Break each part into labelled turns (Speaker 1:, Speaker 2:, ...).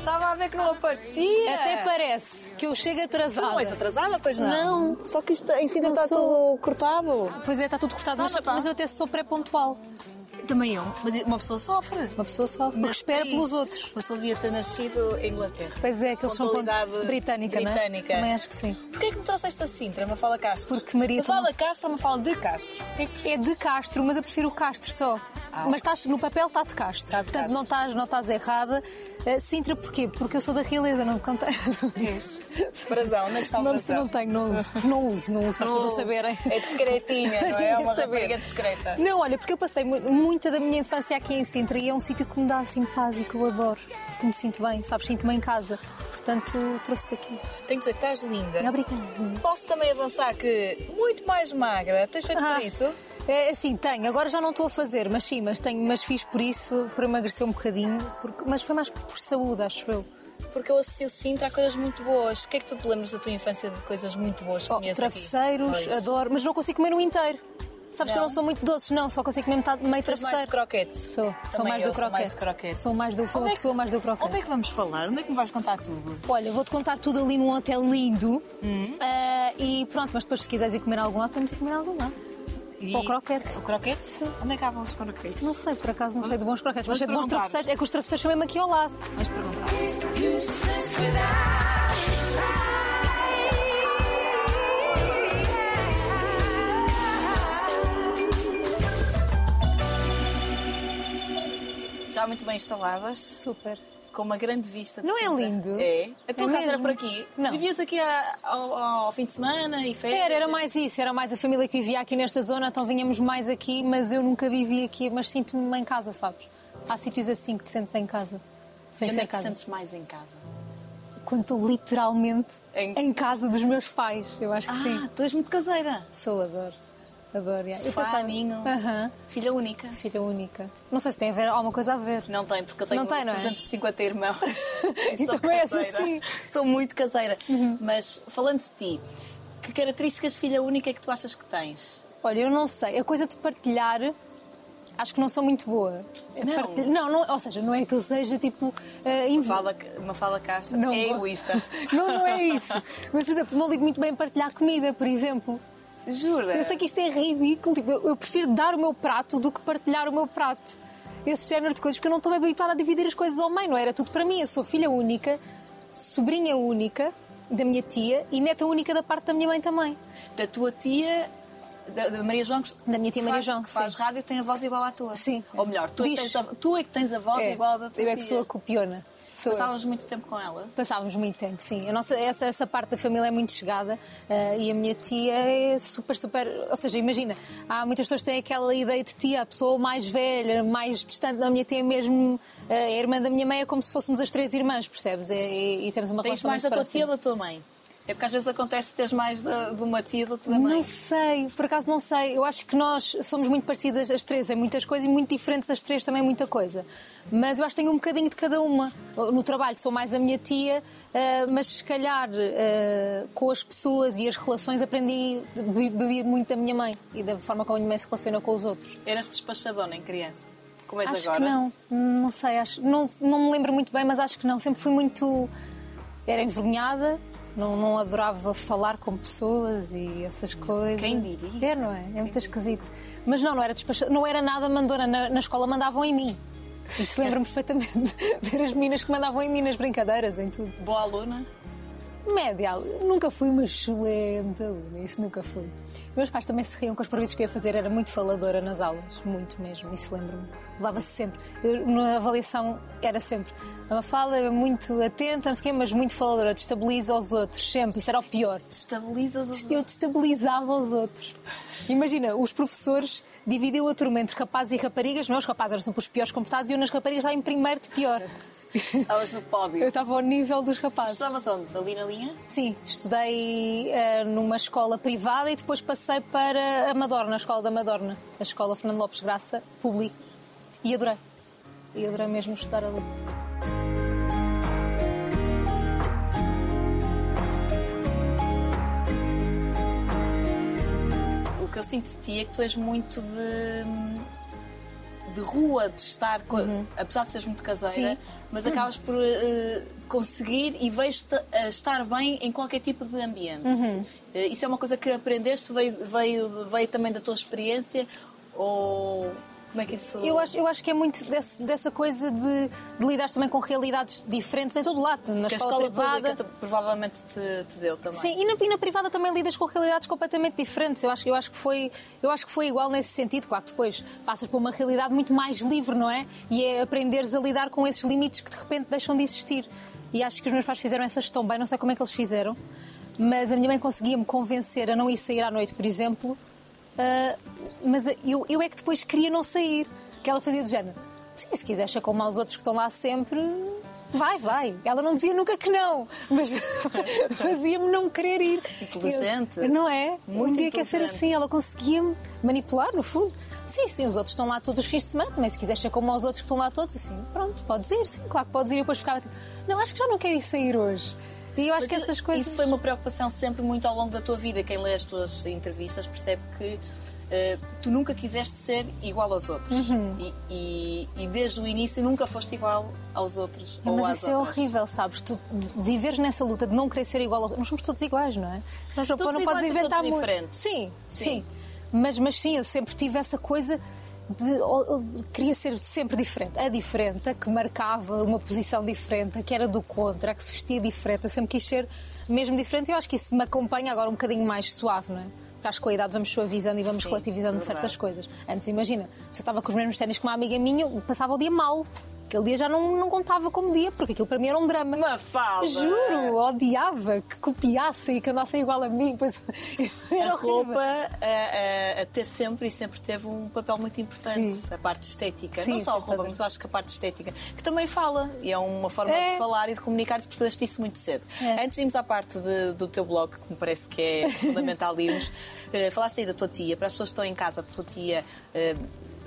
Speaker 1: estava a ver que não aparecia.
Speaker 2: Até parece que eu chego atrasada.
Speaker 1: Não és atrasada, pois não?
Speaker 2: Não.
Speaker 1: Só que isto em
Speaker 2: Não
Speaker 1: está tudo cortado.
Speaker 2: Pois é, está tudo cortado, mas,
Speaker 1: Tá, tá.
Speaker 2: mas eu até sou pré-pontual.
Speaker 1: Também eu. Mas uma pessoa sofre.
Speaker 2: Uma pessoa sofre, porque
Speaker 1: Neste
Speaker 2: espera
Speaker 1: país,
Speaker 2: pelos outros.
Speaker 1: Uma pessoa devia ter nascido em Inglaterra.
Speaker 2: Pois é, que eles são
Speaker 1: Pontualidade
Speaker 2: britânica, não é?
Speaker 1: britânica.
Speaker 2: Também acho que sim.
Speaker 1: Porquê é que me trouxeste a Sintra, Mafala Castro?
Speaker 2: Porque Maria
Speaker 1: Mafala
Speaker 2: Tomás-
Speaker 1: Castro ou Mafala de Castro? Que é que
Speaker 2: É de Castro, mas eu prefiro o Castro só.
Speaker 1: Ah.
Speaker 2: Mas estás, no papel está de Castro.
Speaker 1: Está de
Speaker 2: Portanto, não estás, não estás errada. Uh, Sintra, porquê? Porque eu sou da realeza, não te contei.
Speaker 1: és? Brasão, é que está o
Speaker 2: Não,
Speaker 1: brasão?
Speaker 2: não tenho, não uso. Não uso, não uso para pessoas não saberem.
Speaker 1: É discretinha, não é? É uma
Speaker 2: Saber.
Speaker 1: rapariga discreta.
Speaker 2: Não, olha, porque eu passei mu- muita da minha infância aqui em Sintra e é um sítio que me dá assim paz e que eu adoro. Que me sinto bem, sabes? Sinto-me em casa. Portanto, trouxe-te aqui.
Speaker 1: Tenho que dizer que estás linda.
Speaker 2: Obrigada.
Speaker 1: Posso também avançar que muito mais magra. Tens feito
Speaker 2: Ah,
Speaker 1: por isso?
Speaker 2: É assim, tenho. Agora já não estou a fazer, mas sim, mas tenho, mas fiz por isso, para emagrecer um bocadinho, porque, mas foi mais por saúde, acho eu.
Speaker 1: Porque eu associo Sintra a coisas muito boas. O que é que tu te lembras da tua infância de coisas muito boas que
Speaker 2: Oh, travesseiros,
Speaker 1: aqui?
Speaker 2: Adoro, mas não consigo comer o inteiro. Sabes que eu
Speaker 1: Não?
Speaker 2: não sou muito doce, não, só consigo comer metade, meio
Speaker 1: és mais de
Speaker 2: travesseiro.
Speaker 1: croquete?
Speaker 2: Sou, sou mais
Speaker 1: eu
Speaker 2: do
Speaker 1: sou
Speaker 2: croquete.
Speaker 1: mais croquete.
Speaker 2: Sou mais do, sou
Speaker 1: Onde
Speaker 2: uma
Speaker 1: é que-
Speaker 2: pessoa mais do croquete.
Speaker 1: Onde é que vamos falar? Onde é que me vais contar tudo?
Speaker 2: Olha, vou-te contar tudo ali num hotel lindo.
Speaker 1: Hum.
Speaker 2: Ah, e pronto, mas depois se quiseres ir comer algum lado, podemos ir comer algum lado.
Speaker 1: E-
Speaker 2: Ou croquete.
Speaker 1: O croquete? Onde é que há bons croquetes?
Speaker 2: Não sei, por acaso, não sei de bons croquetes, mas sei de bons travesseiros. É que os travesseiros são mesmo aqui ao lado.
Speaker 1: Vamos perguntar. Já muito bem instaladas,
Speaker 2: Super.
Speaker 1: Com uma grande vista
Speaker 2: Não é
Speaker 1: Sintra.
Speaker 2: lindo?
Speaker 1: É. A tua
Speaker 2: É
Speaker 1: casa era por aqui?
Speaker 2: Não.
Speaker 1: Vivias aqui a- ao, ao fim de semana e férias?
Speaker 2: Era, era mais isso, era mais a família que vivia aqui nesta zona, então vinhamos mais aqui, mas eu nunca vivi aqui, mas sinto-me em casa, sabes? Há sítios assim que te sentes em casa. Sem
Speaker 1: E onde é que te sentes mais em casa?
Speaker 2: Quando estou literalmente
Speaker 1: Em-
Speaker 2: em... casa dos meus pais, eu acho que
Speaker 1: Ah,
Speaker 2: sim.
Speaker 1: tu és muito caseira.
Speaker 2: Sou, adoro. Adoro. yeah. Eu
Speaker 1: Sofá,
Speaker 2: pensava-
Speaker 1: ninho. Filha única.
Speaker 2: Filha única. Não sei se tem a ver, alguma coisa a ver.
Speaker 1: Não tem, porque eu tenho
Speaker 2: Não tem, não é?
Speaker 1: 350 irmãos. E
Speaker 2: E também és
Speaker 1: caseira.
Speaker 2: assim. Uhum.
Speaker 1: Sou muito caseira. Mas falando de ti, que características de filha única é que tu achas que tens?
Speaker 2: Olha, eu não sei. A coisa de partilhar, acho que não sou muito boa.
Speaker 1: Não?
Speaker 2: Partilhar- não, não, ou seja, não é que eu seja tipo. Uh, inv-
Speaker 1: Fala, uma fala casta
Speaker 2: Não
Speaker 1: é egoísta.
Speaker 2: não, não é isso. Mas, por exemplo, não ligo muito bem partilhar comida, por exemplo.
Speaker 1: Jura?
Speaker 2: Eu sei que isto é ridículo. Tipo, eu, eu prefiro dar o meu prato do que partilhar o meu prato. Esse género de coisas, porque eu não estou bem habituada a dividir as coisas ao meio, não era tudo para mim. Eu sou filha única, sobrinha única da minha tia e neta única da parte da minha mãe também.
Speaker 1: Da tua tia, da, da Maria João, que
Speaker 2: Da minha tia Maria
Speaker 1: faz,
Speaker 2: João,
Speaker 1: que faz
Speaker 2: sim.
Speaker 1: rádio tem a voz igual à tua.
Speaker 2: Sim.
Speaker 1: Ou melhor, tu é, que tens a, tu é que tens a voz
Speaker 2: É,
Speaker 1: igual da tua
Speaker 2: eu é que
Speaker 1: tia.
Speaker 2: sou a copiona. Sou eu.
Speaker 1: Passavas muito tempo com ela?
Speaker 2: Passávamos muito tempo, sim. A nossa, essa, essa parte da família é muito chegada eh, e a minha tia é super, super. Ou seja, imagina, há muitas pessoas que têm aquela ideia de tia, a pessoa mais velha, mais distante. A minha tia é mesmo. eh, a irmã da minha mãe é como se fôssemos as três irmãs, percebes? E, e- e temos uma
Speaker 1: Tens
Speaker 2: relação
Speaker 1: mais da
Speaker 2: muito
Speaker 1: tua tia ou da tua mãe? É porque às vezes acontece teres mais da- de uma tia do que da mãe.
Speaker 2: Não sei, por acaso não sei. Eu acho que nós somos muito parecidas as três em muitas coisas e muito diferentes as três também em muita coisa. Mas eu acho que tenho um bocadinho de cada uma. No trabalho sou mais a minha tia, eh, mas se calhar eh, com as pessoas e as relações aprendi, bebi muito da minha mãe e da forma como a minha mãe se relaciona com os outros.
Speaker 1: Eras despachadona em criança? Como és
Speaker 2: acho
Speaker 1: agora?
Speaker 2: que não, não sei, acho, não, não me lembro muito bem, mas acho que não. Sempre fui muito. Era envergonhada, não, não adorava falar com pessoas e essas coisas.
Speaker 1: Quem diria?
Speaker 2: É, não é? É muito esquisito. Mas não, não era despachada, não era nada mandona. Na, na escola mandavam em mim. Isso lembro-me perfeitamente ter as meninas que mandavam em mim nas brincadeiras, em tudo.
Speaker 1: Boa aluna?
Speaker 2: Média, nunca fui uma excelente aluna, isso nunca fui. Meus pais também se riam com as previstas que eu ia fazer, era muito faladora nas aulas, muito mesmo, isso lembro-me. Levava-se sempre. Eu, na avaliação era sempre. Uma fala é muito atenta, não sei o quê, mas muito faladora, destabiliza os outros, sempre, isso era o pior.
Speaker 1: Destabilizas os
Speaker 2: Eu destabilizava os outros. Imagina, os professores dividiam a turma entre rapazes e raparigas, não é? Os rapazes eram sempre os piores comportados e eu nas raparigas lá em primeiro de pior.
Speaker 1: Estavas no pódio.
Speaker 2: Eu estava ao nível dos rapazes.
Speaker 1: Estavas onde? Ali na linha?
Speaker 2: Sim, estudei eh, numa escola privada e depois passei para a Madorna, a escola da Madorna, a escola Fernando Lopes Graça, público. E adorei. E adorei mesmo estudar ali.
Speaker 1: O que eu sinto de ti é que tu és muito de, de rua, de estar, co- apesar de seres muito caseira,
Speaker 2: Sim.
Speaker 1: mas acabas por eh, conseguir e vejo-te a estar bem em qualquer tipo de ambiente. Eh, isso é uma coisa que aprendeste, veio, veio, veio também da tua experiência? Ou como é que isso.
Speaker 2: Eu acho, eu acho que é muito desse- dessa coisa de, de lidar também com realidades diferentes em todo o lado, na escola,
Speaker 1: escola
Speaker 2: privada.
Speaker 1: pública provavelmente te, te deu também.
Speaker 2: Sim, e na, e na privada também lidas com realidades completamente diferentes. Eu acho, eu, acho que foi, eu acho que foi igual nesse sentido. Claro que depois passas por uma realidade muito mais livre, não é? E é aprenderes a lidar com esses limites que de repente deixam de existir. E acho que os meus pais fizeram essa gestão bem, não sei como é que eles fizeram, mas a minha mãe conseguia-me convencer a não ir sair à noite, por exemplo. Ah, mas eu, eu é que depois queria não sair. Que ela fazia do género: sim, se quiseres ser como aos outros que estão lá sempre, Vai, vai. Ela não dizia nunca que não, mas fazia-me não querer ir.
Speaker 1: Inteligente.
Speaker 2: Eu- não é?
Speaker 1: Muito
Speaker 2: um dia quer ser assim, ela conseguia-me manipular, no fundo. Sim, sim, os outros estão lá todos os fins de semana, também se quiser ser como aos outros que estão lá todos, assim, pronto, podes ir, sim, claro que podes ir. E depois ficava tipo, não, acho que já não quero ir sair hoje. E eu acho que essas coisas.
Speaker 1: Isso foi uma preocupação sempre muito ao longo da tua vida. Quem lê as tuas entrevistas percebe que eh, tu nunca quiseste ser igual aos outros.
Speaker 2: Uhum.
Speaker 1: E, e- e desde o início nunca foste igual aos outros. ou
Speaker 2: Mas
Speaker 1: às
Speaker 2: isso é
Speaker 1: outras.
Speaker 2: horrível, sabes? Tu viveres nessa luta de não querer ser igual aos Nós somos todos iguais, não é? Nós não,
Speaker 1: Todos
Speaker 2: não
Speaker 1: iguais
Speaker 2: podes inventar
Speaker 1: todos
Speaker 2: muito.
Speaker 1: diferentes.
Speaker 2: Sim,
Speaker 1: Sim.
Speaker 2: sim. Mas, mas sim, eu sempre tive essa coisa de. queria ser sempre diferente. A diferente, a que marcava uma posição diferente, a que era do contra, a que se vestia diferente. Eu sempre quis ser mesmo diferente e eu acho que isso me acompanha agora um bocadinho mais suave, não é? Porque acho que com a idade vamos suavizando e vamos
Speaker 1: Sim,
Speaker 2: relativizando
Speaker 1: verdade.
Speaker 2: certas coisas. Antes, imagina, se eu estava com os mesmos ténis que uma amiga minha, eu passava o dia mal. Aquele dia já não, não contava como dia, porque aquilo para mim era um drama.
Speaker 1: Mafalda!
Speaker 2: Juro, odiava que copiassem e que andassem igual a mim. Pois,
Speaker 1: A roupa a, a- a ter sempre e sempre teve um papel muito importante,
Speaker 2: Sim.
Speaker 1: a parte estética.
Speaker 2: Sim,
Speaker 1: não só a roupa, mas acho que a parte estética, que também fala, e é uma forma
Speaker 2: É.
Speaker 1: de falar e de comunicar, e percebeste isso muito cedo.
Speaker 2: É.
Speaker 1: Antes de irmos à parte de- do teu blog, que me parece que é fundamental irmos, eh, falaste aí da tua tia, para as pessoas que estão em casa, a tua tia. eh,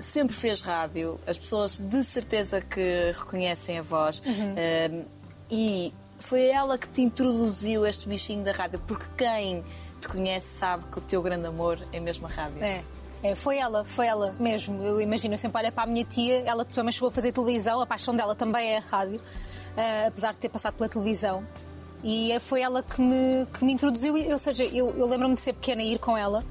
Speaker 1: Sempre fez rádio, as pessoas de certeza que reconhecem a voz
Speaker 2: Uhum.
Speaker 1: eh, e foi ela que te introduziu este bichinho da rádio, porque quem te conhece sabe que o teu grande amor é mesmo a rádio.
Speaker 2: É. É, foi ela, foi ela mesmo. Eu imagino, eu sempre olho para a minha tia, ela também chegou a fazer televisão, a paixão dela também é a rádio, eh, apesar de ter passado pela televisão. E foi ela que me, que me introduziu, ou seja, eu, eu lembro-me de ser pequena e ir com ela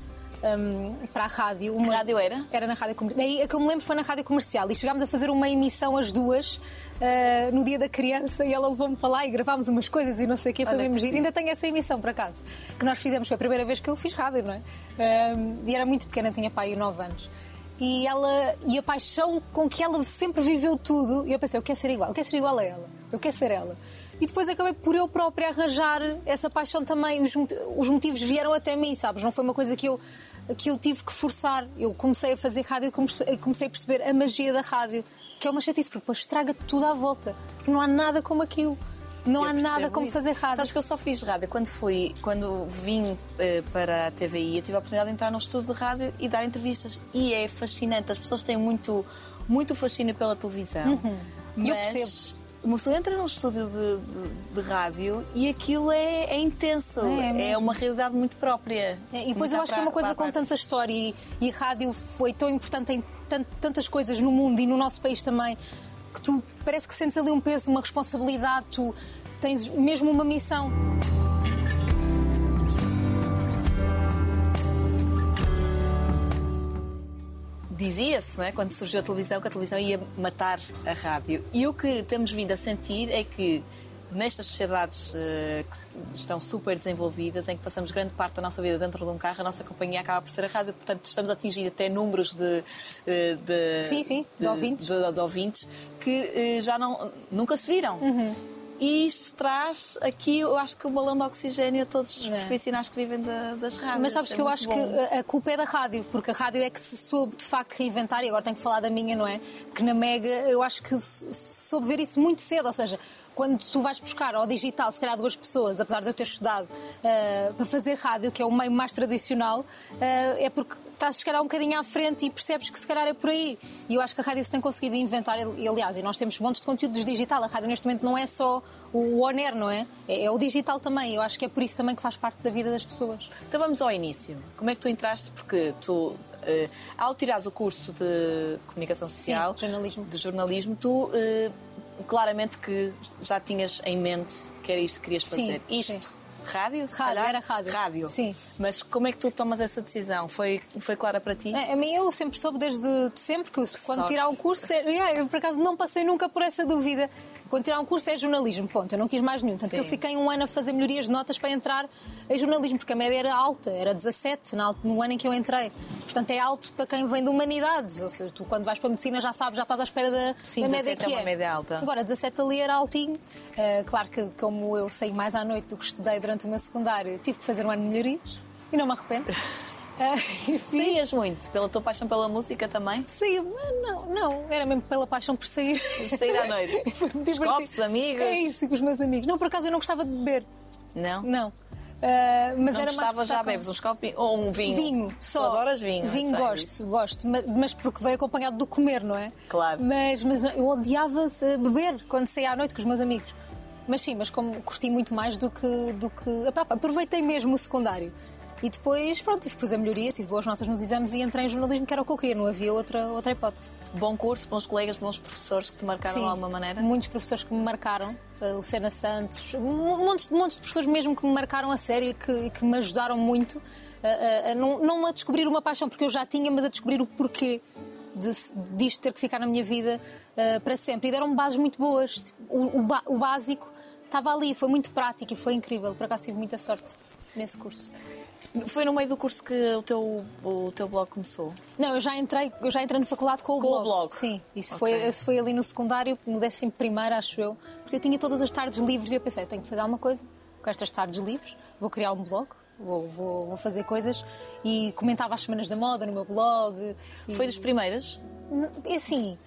Speaker 2: hum, para a rádio. Uma-
Speaker 1: rádio era?
Speaker 2: Era na rádio comercial. A que eu me lembro foi na rádio comercial e chegámos a fazer uma emissão as duas eh, no dia da criança e ela levou-me para lá e gravámos umas coisas e não sei o quê, foi mesmo
Speaker 1: que
Speaker 2: giro. Ainda tenho essa emissão, por acaso, que nós fizemos. Foi a primeira vez que eu fiz rádio, não é? E era muito pequena, tinha pai 9 anos. E, ela, e a paixão com que ela sempre viveu tudo, e eu pensei, eu quero ser igual, eu quero ser igual a ela, eu quero ser ela. E depois acabei por eu própria arranjar essa paixão também. Os, os motivos vieram até mim, sabes? Não foi uma coisa que eu, que eu tive que forçar. Eu comecei a fazer rádio e comecei a perceber a magia da rádio, que é uma chatice, porque depois estraga tudo à volta. Porque não há nada como aquilo. Não
Speaker 1: Eu
Speaker 2: há nada como
Speaker 1: isso.
Speaker 2: fazer rádio.
Speaker 1: Sabes que eu só fiz rádio quando fui, quando vim eh, para a TVI, eu tive a oportunidade de entrar num estúdio de rádio e dar entrevistas. E é fascinante, as pessoas têm muito, muito fascínio pela televisão.
Speaker 2: Uhum. Eu
Speaker 1: Mas
Speaker 2: percebo.
Speaker 1: Uma pessoa entra num estúdio de, de- de rádio e aquilo é, é intenso.
Speaker 2: É, é
Speaker 1: É, uma realidade muito própria.
Speaker 2: É, e depois eu acho que é uma coisa
Speaker 1: para
Speaker 2: com
Speaker 1: parte.
Speaker 2: tanta história e, e a rádio foi tão importante em tan- tantas coisas no mundo e no nosso país também que tu parece que sentes ali um peso, uma responsabilidade, tu tens mesmo uma missão.
Speaker 1: Dizia-se, é, quando surgiu a televisão, que a televisão ia matar a rádio. E o que temos vindo a sentir é que nestas sociedades eh, que estão super desenvolvidas, em que passamos grande parte da nossa vida dentro de um carro, a nossa companhia acaba por ser a rádio. Portanto, estamos a atingir até números de, eh, de,
Speaker 2: Sim, sim, de ouvintes.
Speaker 1: de- de ouvintes que eh, já não, nunca se viram.
Speaker 2: Uhum.
Speaker 1: E isto traz aqui, eu acho que o balão de oxigênio a todos os
Speaker 2: É.
Speaker 1: profissionais que vivem da- das rádios.
Speaker 2: Mas sabes
Speaker 1: É
Speaker 2: que eu acho
Speaker 1: bom.
Speaker 2: que a- culpa é da rádio, porque a rádio é que se soube de facto reinventar, e agora tenho que falar da minha, não é? Que na Mega eu acho que soube ver isso muito cedo, ou seja, quando tu vais buscar ao digital, se calhar duas pessoas, apesar de eu ter estudado ah, para fazer rádio, que é o meio mais tradicional, ah, é porque estás se calhar um bocadinho à frente e percebes que se calhar é por aí. E eu acho que a rádio se tem conseguido inventar, e aliás, e nós temos montes de conteúdos digital. A rádio neste momento não é só o on-air, não é? é? É o digital também. Eu acho que é por isso também que faz parte da vida das pessoas.
Speaker 1: Então vamos ao início. Como é que tu entraste? Porque tu eh, ao tirares o curso de comunicação social,
Speaker 2: jornalismo.
Speaker 1: de jornalismo, tu eh, claramente que já tinhas em mente que era isto que querias
Speaker 2: Sim,
Speaker 1: fazer. Isto.
Speaker 2: sim.
Speaker 1: Rádio, se
Speaker 2: Rádio,
Speaker 1: calhar?
Speaker 2: era rádio.
Speaker 1: Rádio.
Speaker 2: Sim.
Speaker 1: Mas como é que tu tomas essa decisão? Foi, foi clara para ti?
Speaker 2: É, A mim eu sempre soube desde de sempre que quando
Speaker 1: sorte.
Speaker 2: tirar o curso, é, yeah, eu por acaso não passei nunca por essa dúvida. Quando tirar um curso é jornalismo, ponto. Eu não quis mais nenhum. Tanto que eu
Speaker 1: Sim.
Speaker 2: fiquei um ano a fazer melhorias de notas para entrar em jornalismo, porque a média era alta, era 17 na alt- no ano em que eu entrei. Portanto, é alto para quem vem de humanidades. Ou seja, tu quando vais para a medicina já sabes, já estás à espera da,
Speaker 1: Sim,
Speaker 2: da média
Speaker 1: 17 é
Speaker 2: que
Speaker 1: uma
Speaker 2: é.
Speaker 1: média alta.
Speaker 2: Agora, 17 ali era altinho. Uh, claro que, como eu saí mais à noite do que estudei durante o meu secundário, tive que fazer um ano de melhorias e não me arrependo. Uh, fiz.
Speaker 1: Saías muito, pela tua paixão pela música também?
Speaker 2: Saía, mas não, não, era mesmo pela paixão por sair.
Speaker 1: Sair à noite.
Speaker 2: Foi-me
Speaker 1: Os
Speaker 2: divertir.
Speaker 1: copos, amigos?
Speaker 2: É isso, com os meus amigos. Não, por acaso eu não gostava de beber.
Speaker 1: Não?
Speaker 2: Não. Ah, mas
Speaker 1: Não
Speaker 2: era mais
Speaker 1: gostava,
Speaker 2: por
Speaker 1: já
Speaker 2: com-
Speaker 1: bebes uns copos ou um vinho?
Speaker 2: Vinho, só.
Speaker 1: Tu adoras vinho?
Speaker 2: Vinho
Speaker 1: eu sei
Speaker 2: gosto, gosto. Mas, porque veio acompanhado do comer, não é?
Speaker 1: Claro.
Speaker 2: Mas, mas eu odiava beber quando saía à noite com os meus amigos. Mas sim, mas como curti muito mais do que. Do que aproveitei mesmo o secundário. E depois, pronto, tive que fazer melhoria, tive boas notas nos exames e entrei em jornalismo, que era o que eu queria, não havia outra, outra hipótese.
Speaker 1: Bom curso, bons colegas, bons professores que te marcaram de alguma maneira?
Speaker 2: Muitos professores que me marcaram, eh, o Sena Santos, montes, montes de professores mesmo que me marcaram a sério e que, que me ajudaram muito a, a- a não, não a descobrir uma paixão porque eu já tinha, mas a descobrir o porquê de, disto ter que ficar na minha vida eh, para sempre. E deram-me bases muito boas. Tipo, O, o ba- o básico estava ali, foi muito prático e foi incrível. Por acaso tive muita sorte nesse curso.
Speaker 1: Foi no meio do curso que o teu, o teu blog começou?
Speaker 2: Não, eu já entrei, eu já entrei na faculdade com o
Speaker 1: Com o
Speaker 2: blog.
Speaker 1: blog.
Speaker 2: Sim, isso,
Speaker 1: Ok.
Speaker 2: foi, isso foi ali no secundário, no 11 primeiro, acho eu, porque eu tinha todas as tardes livres e eu pensei, eu tenho que fazer alguma coisa com estas tardes livres, vou criar um blog. Vou, vou, vou fazer coisas e comentava as semanas da moda no meu blog. e-
Speaker 1: Foi das primeiras?
Speaker 2: é assim,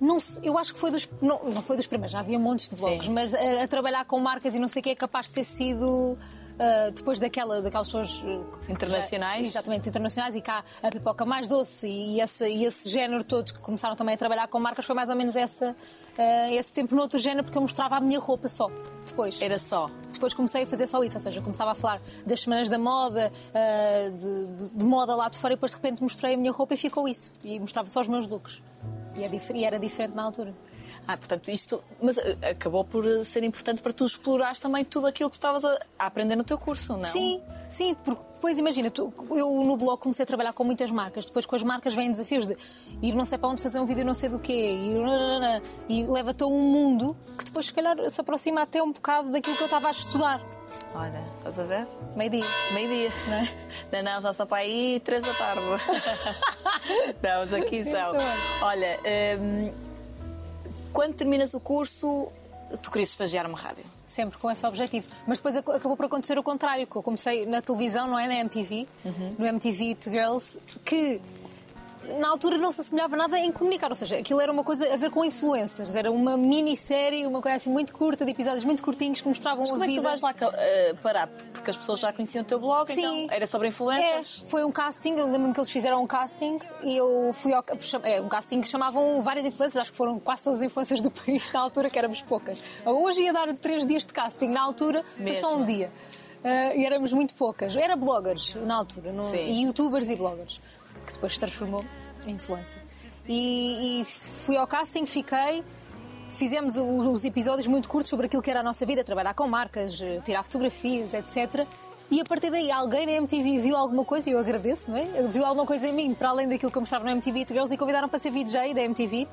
Speaker 2: não eu acho que foi dos. Não, não foi dos primeiros, já havia montes de blogs,
Speaker 1: Sim.
Speaker 2: mas a, a trabalhar com marcas e não sei o que é capaz de ter sido. Ah, depois daquela, daquelas pessoas que
Speaker 1: Internacionais.
Speaker 2: já- exatamente, internacionais e cá a pipoca mais doce e esse, e esse género todo que começaram também a trabalhar com marcas foi mais ou menos essa, ah, esse tempo no outro género porque eu mostrava a minha roupa só. Depois.
Speaker 1: Era só.
Speaker 2: Depois comecei a fazer só isso, ou seja, começava a falar das semanas da moda, ah, de, de- de moda lá de fora e depois de repente mostrei a minha roupa e ficou isso. E mostrava só os meus looks. E, é e era diferente na altura.
Speaker 1: Ah, portanto, isto. Mas eh, acabou por eh, ser importante para tu explorares também tudo aquilo que tu estavas a, aprender no teu curso, não?
Speaker 2: Sim, sim, porque depois imagina, tu- eu no blog comecei a trabalhar com muitas marcas, depois com as marcas vêm desafios de ir não sei para onde fazer um vídeo não sei do quê, ir e leva-te a um mundo que depois se calhar se aproxima até um bocado daquilo que eu estava a estudar.
Speaker 1: Olha, estás a ver?
Speaker 2: Meio-dia.
Speaker 1: Meio-dia.
Speaker 2: Não é?
Speaker 1: Não, não, já só para aí três da tarde. não, mas aqui são. Olha, hum, quando terminas o curso, tu querias estagiar uma rádio.
Speaker 2: Sempre com esse objetivo. Mas depois ac- acabou por acontecer o contrário, que eu comecei na televisão, não é? Na MTV, no MTV It Girls, que na altura não se assemelhava nada em comunicar, ou seja, aquilo era uma coisa a ver com influencers, era uma minissérie, uma coisa assim muito curta, de episódios muito curtinhos que mostravam
Speaker 1: Mas
Speaker 2: a
Speaker 1: como é que
Speaker 2: vida.
Speaker 1: tu vais lá eh, parar? Porque as pessoas já conheciam o teu blog,
Speaker 2: Sim.
Speaker 1: então era sobre
Speaker 2: É,
Speaker 1: influencers.
Speaker 2: foi um casting, eu lembro-me que eles fizeram um casting e eu fui ao. É, um casting que chamavam várias influências, acho que foram quase todas as influências do país na altura, que éramos poucas. Hoje ia dar três dias de casting, na altura foi só um
Speaker 1: Mesmo.
Speaker 2: dia. Ah, e éramos muito poucas. Era bloggers na altura, no- e youtubers e bloggers, que depois se transformou em influencer. E, e fui ao casting, fiquei. Fizemos os episódios muito curtos sobre aquilo que era a nossa vida, trabalhar com marcas, eh, tirar fotografias, etc. E a partir daí alguém na MTV viu alguma coisa, e eu agradeço, não é? Viu alguma coisa em mim, para além daquilo que eu mostrava no MTV It Girls, e convidaram para ser VJ da MTV.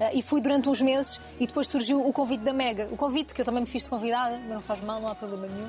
Speaker 2: Eh, e fui durante uns meses, e depois surgiu o convite da Mega. O convite, que eu também me fiz de convidada, mas não faz mal, não há problema nenhum.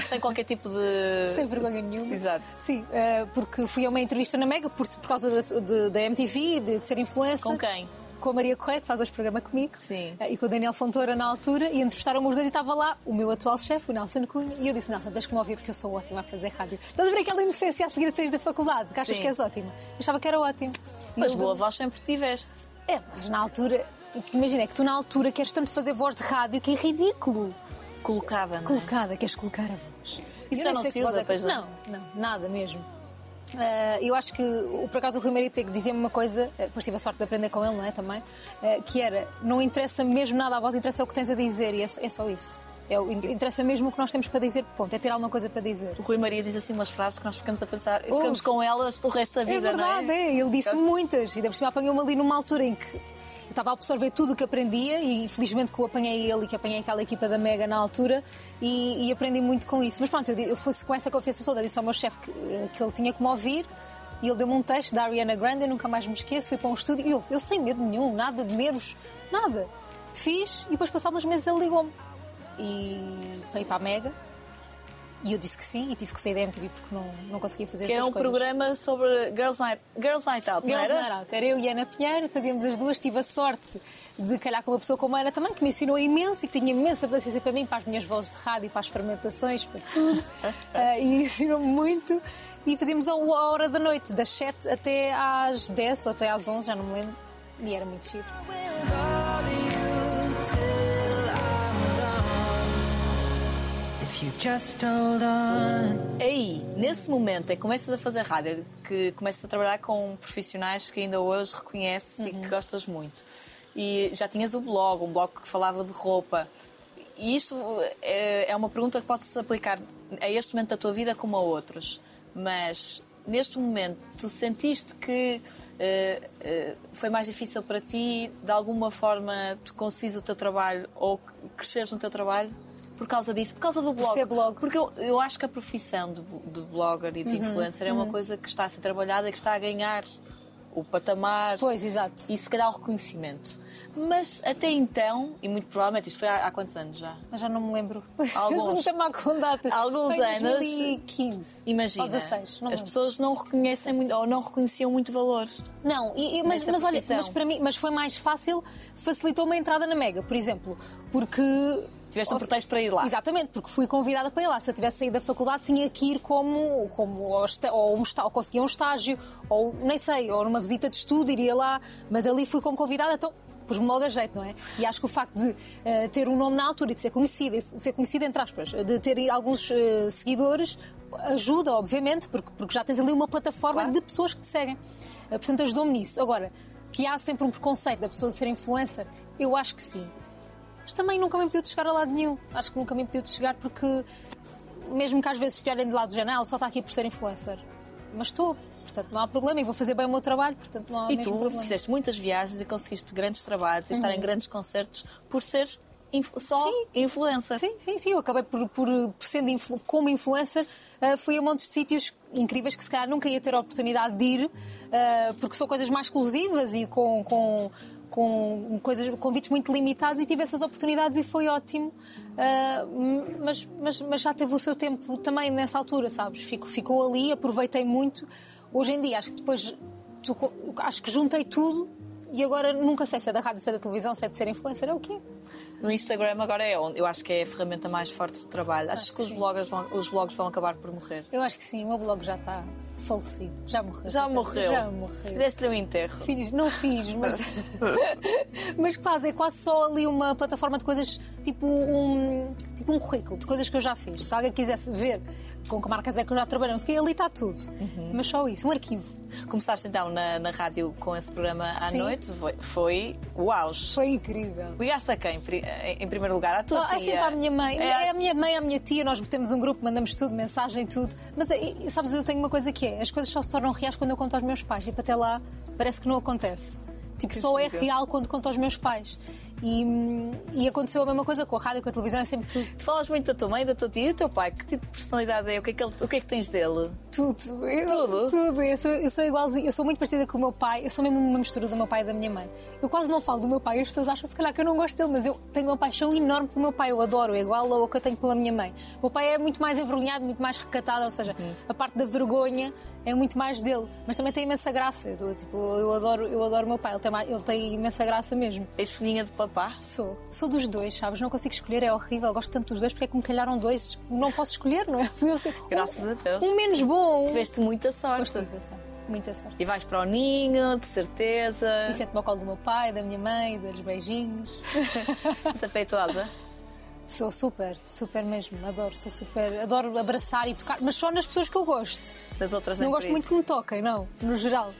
Speaker 1: Sem qualquer tipo de.
Speaker 2: Sem vergonha nenhuma.
Speaker 1: Exato.
Speaker 2: Sim, eh, porque fui a uma entrevista na Mega por, por causa da, de- da MTV, de, de ser influencer.
Speaker 1: Com quem?
Speaker 2: Com a Maria Correia, que faz hoje programa comigo.
Speaker 1: Sim.
Speaker 2: Eh, E com o Daniel Fontoura na altura. E entrevistaram-me os dois e estava lá o meu atual chefe, o Nelson Cunha. E eu disse: Nelson, tens que me ouvir porque eu sou ótima a fazer rádio. Estás a ver aquela inocência a seguir de sair da faculdade, que achas
Speaker 1: Sim.
Speaker 2: que és ótima? Eu achava que era ótimo. E
Speaker 1: Mas boa
Speaker 2: deu-
Speaker 1: voz sempre tiveste.
Speaker 2: É, mas na altura. Imagina, é que tu na altura queres tanto fazer voz de rádio que é ridículo.
Speaker 1: Colocada, não é?
Speaker 2: Colocada, queres colocar a voz.
Speaker 1: Isso já não se usa,
Speaker 2: é
Speaker 1: pois não?
Speaker 2: Não, não, nada mesmo. Ah, eu acho que, o- por acaso, o Rui Maria Pego dizia-me uma coisa, eh, depois tive a sorte de aprender com ele, não é? Também, eh, que era: não interessa mesmo nada a voz, interessa o que tens a dizer, e é, só- é só isso. É, o- interessa mesmo o que nós temos para dizer, ponto. É ter alguma coisa para dizer.
Speaker 1: O Rui Maria diz assim umas frases que nós ficamos a pensar, ficamos com elas do resto da
Speaker 2: É
Speaker 1: vida,
Speaker 2: verdade,
Speaker 1: não é?
Speaker 2: é. Ele disse muitas. E ainda por cima apanhou-me ali numa altura em que estava a absorver tudo o que aprendia e felizmente que eu apanhei ele e que apanhei aquela equipa da Mega na altura e, e aprendi muito com isso. Mas pronto, eu, eu fosse com essa confiança toda, disse ao meu chefe que, eh, que ele tinha que me ouvir e ele deu-me um texto da Ariana Grande, eu nunca mais me esqueço, fui para um estúdio e eu, eu sem medo nenhum, nada de nervos, nada. Fiz e depois passados uns meses ele ligou-me e para ir para a Mega. E eu disse que sim e tive que sair da MTV porque não, não conseguia fazer
Speaker 1: Que era um
Speaker 2: duas coisas.
Speaker 1: programa sobre Girls Night, Girls Night Out, não
Speaker 2: Girls
Speaker 1: era?
Speaker 2: Night Out. Era eu e Ana Pinheiro, fazíamos as duas. Tive a sorte de calhar com uma pessoa como a Ana também, que me ensinou imenso e que tinha imensa paciência para mim, para as minhas vozes de rádio, para as fermentações, para tudo. Ah, e ensinou-me muito. E fazíamos a hora da noite, das 7 até às 10 ou até às 11, já não me lembro. E era muito chique.
Speaker 1: Aí, nesse momento, é que começas a fazer rádio, que começas a trabalhar com profissionais que ainda hoje reconheces e
Speaker 2: Uhum.
Speaker 1: que gostas muito. E já tinhas o blog, um blog que falava de roupa. E isto é, é uma pergunta que pode-se aplicar a este momento da tua vida como a outros. Mas neste momento, tu sentiste que eh, eh, foi mais difícil para ti, de alguma forma, tu conseguires o teu trabalho ou cresceres no teu trabalho? Por causa disso, por causa do blog.
Speaker 2: ser blog.
Speaker 1: Porque eu, eu acho que a profissão de, de blogger e de
Speaker 2: Uhum,
Speaker 1: influencer é uma coisa que está a ser trabalhada e que está a ganhar o patamar
Speaker 2: Pois, exato.
Speaker 1: e se calhar o reconhecimento. Mas até então, e muito provavelmente isto foi há, há quantos anos já?
Speaker 2: Mas já não me lembro.
Speaker 1: Alguns.
Speaker 2: Eu sou com datas.
Speaker 1: Alguns
Speaker 2: Foi
Speaker 1: anos.
Speaker 2: 2015.
Speaker 1: Imagina,
Speaker 2: Ou 16. Não me
Speaker 1: as pessoas não reconhecem muito, ou não reconheciam muito valor.
Speaker 2: Não, e- e- mas, mas olha, mas para mim, mas foi mais fácil, facilitou-me a entrada na Mega, por exemplo, porque
Speaker 1: Tiveste um
Speaker 2: ou
Speaker 1: pretexto para ir lá.
Speaker 2: Exatamente, porque fui convidada para ir lá. Se eu tivesse saído da faculdade, tinha que ir como, como ou, ou, um ou conseguia um estágio, ou nem sei, ou numa visita de estudo, iria lá, mas ali fui como convidada, então pus-me logo a jeito, não é? E acho que o facto de eh, ter um nome na altura e de ser conhecida, ser conhecida entre aspas, de ter alguns eh, seguidores, ajuda, obviamente, porque, porque já tens ali uma plataforma
Speaker 1: Claro.
Speaker 2: de pessoas que te seguem. Eh, portanto, ajudou-me nisso. Agora, que há sempre um preconceito da pessoa ser influencer, eu acho que sim. Mas também nunca me impediu de chegar a lado nenhum. Acho que nunca me impediu de chegar porque, mesmo que às vezes olhem de lado do janela, só está aqui por ser influencer. Mas estou, portanto não há problema e vou fazer bem o meu trabalho, portanto não há
Speaker 1: E tu
Speaker 2: problema.
Speaker 1: fizeste muitas viagens e conseguiste grandes trabalhos e estar em grandes concertos por seres só
Speaker 2: Sim.
Speaker 1: influencer.
Speaker 2: Sim, sim, sim. Eu acabei por, por, por sendo influ- como influencer, ah, fui a montes de sítios incríveis que se calhar nunca ia ter a oportunidade de ir, ah, porque são coisas mais exclusivas e com, com, com coisas, convites muito limitados e tive essas oportunidades e foi ótimo. Ah, mas, mas, mas já teve o seu tempo também nessa altura, sabes? Fico, ficou ali, aproveitei muito. Hoje em dia, acho que depois acho que juntei tudo e agora nunca sei se é da rádio, se é da televisão, se é de ser influencer, é o quê?
Speaker 1: No Instagram agora é onde eu acho que é a ferramenta mais forte de trabalho. Achas
Speaker 2: Acho
Speaker 1: que,
Speaker 2: que
Speaker 1: os, bloggers vão, os blogs vão acabar por morrer?
Speaker 2: Eu acho que sim, o meu blog já está falecido. Já morreu.
Speaker 1: Já morreu.
Speaker 2: Já morreu.
Speaker 1: Fizeste-lhe um enterro.
Speaker 2: Fiz, não fiz, mas. mas quase, é quase só ali uma plataforma de coisas, tipo um, tipo um currículo, de coisas que eu já fiz. Se alguém quisesse ver com que marcas é que eu já trabalhei, não sei ali está tudo.
Speaker 1: Uhum.
Speaker 2: Mas só isso, um arquivo.
Speaker 1: Começaste então na, na rádio com esse programa à
Speaker 2: Sim.
Speaker 1: noite, foi, foi o auge.
Speaker 2: Foi incrível.
Speaker 1: Ligaste a quem, em primeiro lugar? À tua
Speaker 2: é
Speaker 1: tia?
Speaker 2: sempre a minha mãe.
Speaker 1: É,
Speaker 2: É a minha mãe, a minha tia, nós temos um grupo, mandamos tudo, mensagem, tudo. Mas sabes, eu tenho uma coisa que é: as coisas só se tornam reais quando eu conto aos meus pais. Tipo, até lá parece que não acontece. Tipo,
Speaker 1: Que
Speaker 2: só é real quando conto aos meus pais. E, hum, e aconteceu a mesma coisa com a rádio, com a televisão, é sempre tudo.
Speaker 1: Tu falas muito da tua mãe, da tua tia e do teu pai. Que tipo de personalidade é? O que é que, ele- o que, é que tens dele?
Speaker 2: Tudo. Eu,
Speaker 1: Tudo?
Speaker 2: Tudo. Eu sou, eu sou igualzinha, eu sou muito parecida com o meu pai, eu sou mesmo uma mistura do meu pai e da minha mãe. Eu quase não falo do meu pai, as pessoas acham se calhar que eu não gosto dele, mas eu tenho uma paixão enorme pelo meu pai, eu adoro, é igual ao que eu tenho pela minha mãe. O meu pai é muito mais envergonhado, muito mais recatado, ou seja, a parte da vergonha é muito mais dele, mas também tem imensa graça. Eu, tipo, eu, adoro, eu adoro o meu pai, ele tem, ele tem imensa graça mesmo.
Speaker 1: És filhinha de
Speaker 2: Sou. Sou dos dois, sabes? Não consigo escolher, é horrível. Gosto tanto dos dois porque é que me calharam dois. Não posso escolher, não é? Eu sei-
Speaker 1: Graças a Deus.
Speaker 2: Um menos bom. um-
Speaker 1: Tiveste muita sorte.
Speaker 2: Dessa. Muita sorte.
Speaker 1: E vais para o ninho, de certeza.
Speaker 2: E sento-me ao colo do meu pai, da minha mãe, dos beijinhos.
Speaker 1: Afeituosa.
Speaker 2: sou super, super mesmo. Adoro, sou super. Adoro abraçar e tocar, mas só nas pessoas que eu gosto.
Speaker 1: Das outras
Speaker 2: Não
Speaker 1: nem
Speaker 2: gosto muito que me toquem, não, no geral.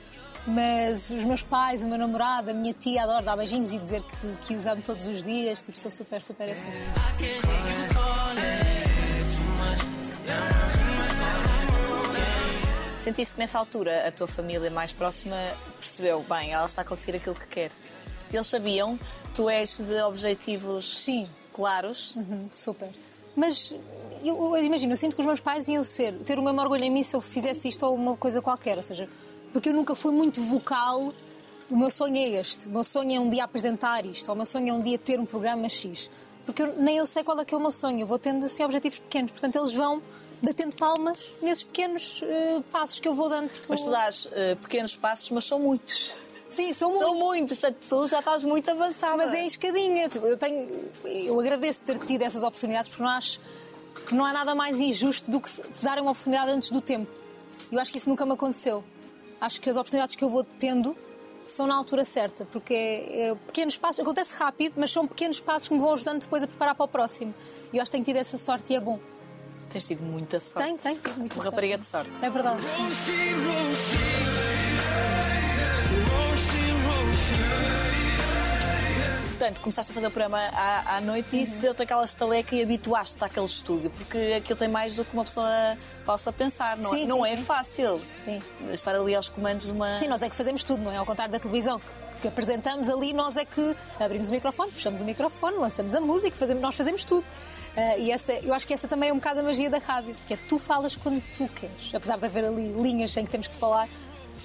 Speaker 2: Mas os meus pais, o meu namorado, a minha tia adora dar beijinhos e dizer que, que os amo todos os dias. Tipo, sou super, super assim.
Speaker 1: Sentiste que nessa altura a tua família mais próxima percebeu, bem, ela está a conseguir aquilo que quer. Eles sabiam, tu és de objetivos
Speaker 2: Sim.
Speaker 1: claros.
Speaker 2: Uhum, super. Mas eu, eu imagino, eu sinto que os meus pais iam ser, ter o mesmo orgulho em mim se eu fizesse isto ou uma coisa qualquer. Ou seja, porque eu nunca fui muito vocal. O meu sonho é este. O meu sonho é um dia apresentar isto. Ou o meu sonho é um dia ter um programa X. Porque eu- nem eu sei qual é que é o meu sonho. Eu vou tendo assim, objetivos pequenos. Portanto, eles vão batendo palmas nesses pequenos eh, passos que eu vou dando.
Speaker 1: Mas tu dás eh, pequenos passos, mas são muitos.
Speaker 2: Sim, são muitos.
Speaker 1: São muitos, tu já estás muito avançada.
Speaker 2: Mas é escadinha. Eu, tenho, eu agradeço ter tido essas oportunidades porque não acho que não há nada mais injusto do que te darem uma oportunidade antes do tempo. Eu acho que isso nunca me aconteceu. Acho que as oportunidades que eu vou tendo são na altura certa, porque é, é pequenos passos, acontece rápido, mas são pequenos passos que me vão ajudando depois a preparar para o próximo. E eu acho que tenho tido essa sorte e é bom.
Speaker 1: Tens tido muita sorte.
Speaker 2: Tenho, tenho tido muita
Speaker 1: Uma
Speaker 2: sorte.
Speaker 1: rapariga de sorte.
Speaker 2: É verdade, sim.
Speaker 1: Portanto, começaste a fazer o programa à, à noite e
Speaker 2: Uhum.
Speaker 1: isso deu-te aquela estaleca e habituaste-te àquele estúdio, porque aquilo tem mais do que uma pessoa possa pensar, não, é?
Speaker 2: Sim,
Speaker 1: não
Speaker 2: sim,
Speaker 1: é
Speaker 2: sim.
Speaker 1: fácil estar ali aos comandos de uma.
Speaker 2: Sim, nós é que fazemos tudo, não é? Ao contrário da televisão que, apresentamos ali, nós é que abrimos o microfone, fechamos o microfone, lançamos a música, fazemos, nós fazemos tudo. Ah, e essa, eu acho que essa também é um bocado a magia da rádio, que é tu falas quando tu queres, apesar de haver ali linhas em que temos que falar,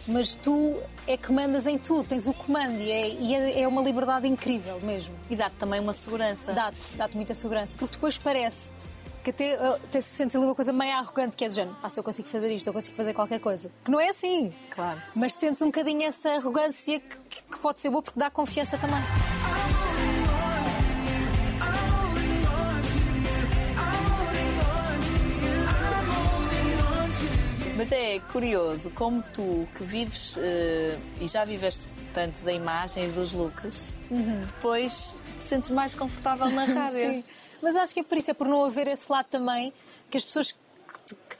Speaker 2: mas tu é que mandas em tudo, tens o comando e é, e é, é uma liberdade incrível mesmo.
Speaker 1: E dá-te também uma segurança.
Speaker 2: Dá-te, dá-te muita segurança, porque depois parece que até, até se sente ali uma coisa meio arrogante, que é do género, ah, se eu consigo fazer isto, eu consigo fazer qualquer coisa. Que não é assim.
Speaker 1: Claro.
Speaker 2: Mas sentes um bocadinho essa arrogância que, que- que pode ser boa porque dá confiança também.
Speaker 1: Mas é curioso como tu, que vives eh, e já viveste tanto da imagem e dos looks, depois te sentes mais confortável na rádio.
Speaker 2: Uhum. Sim. Mas acho que é por isso, é por não haver esse lado também que as pessoas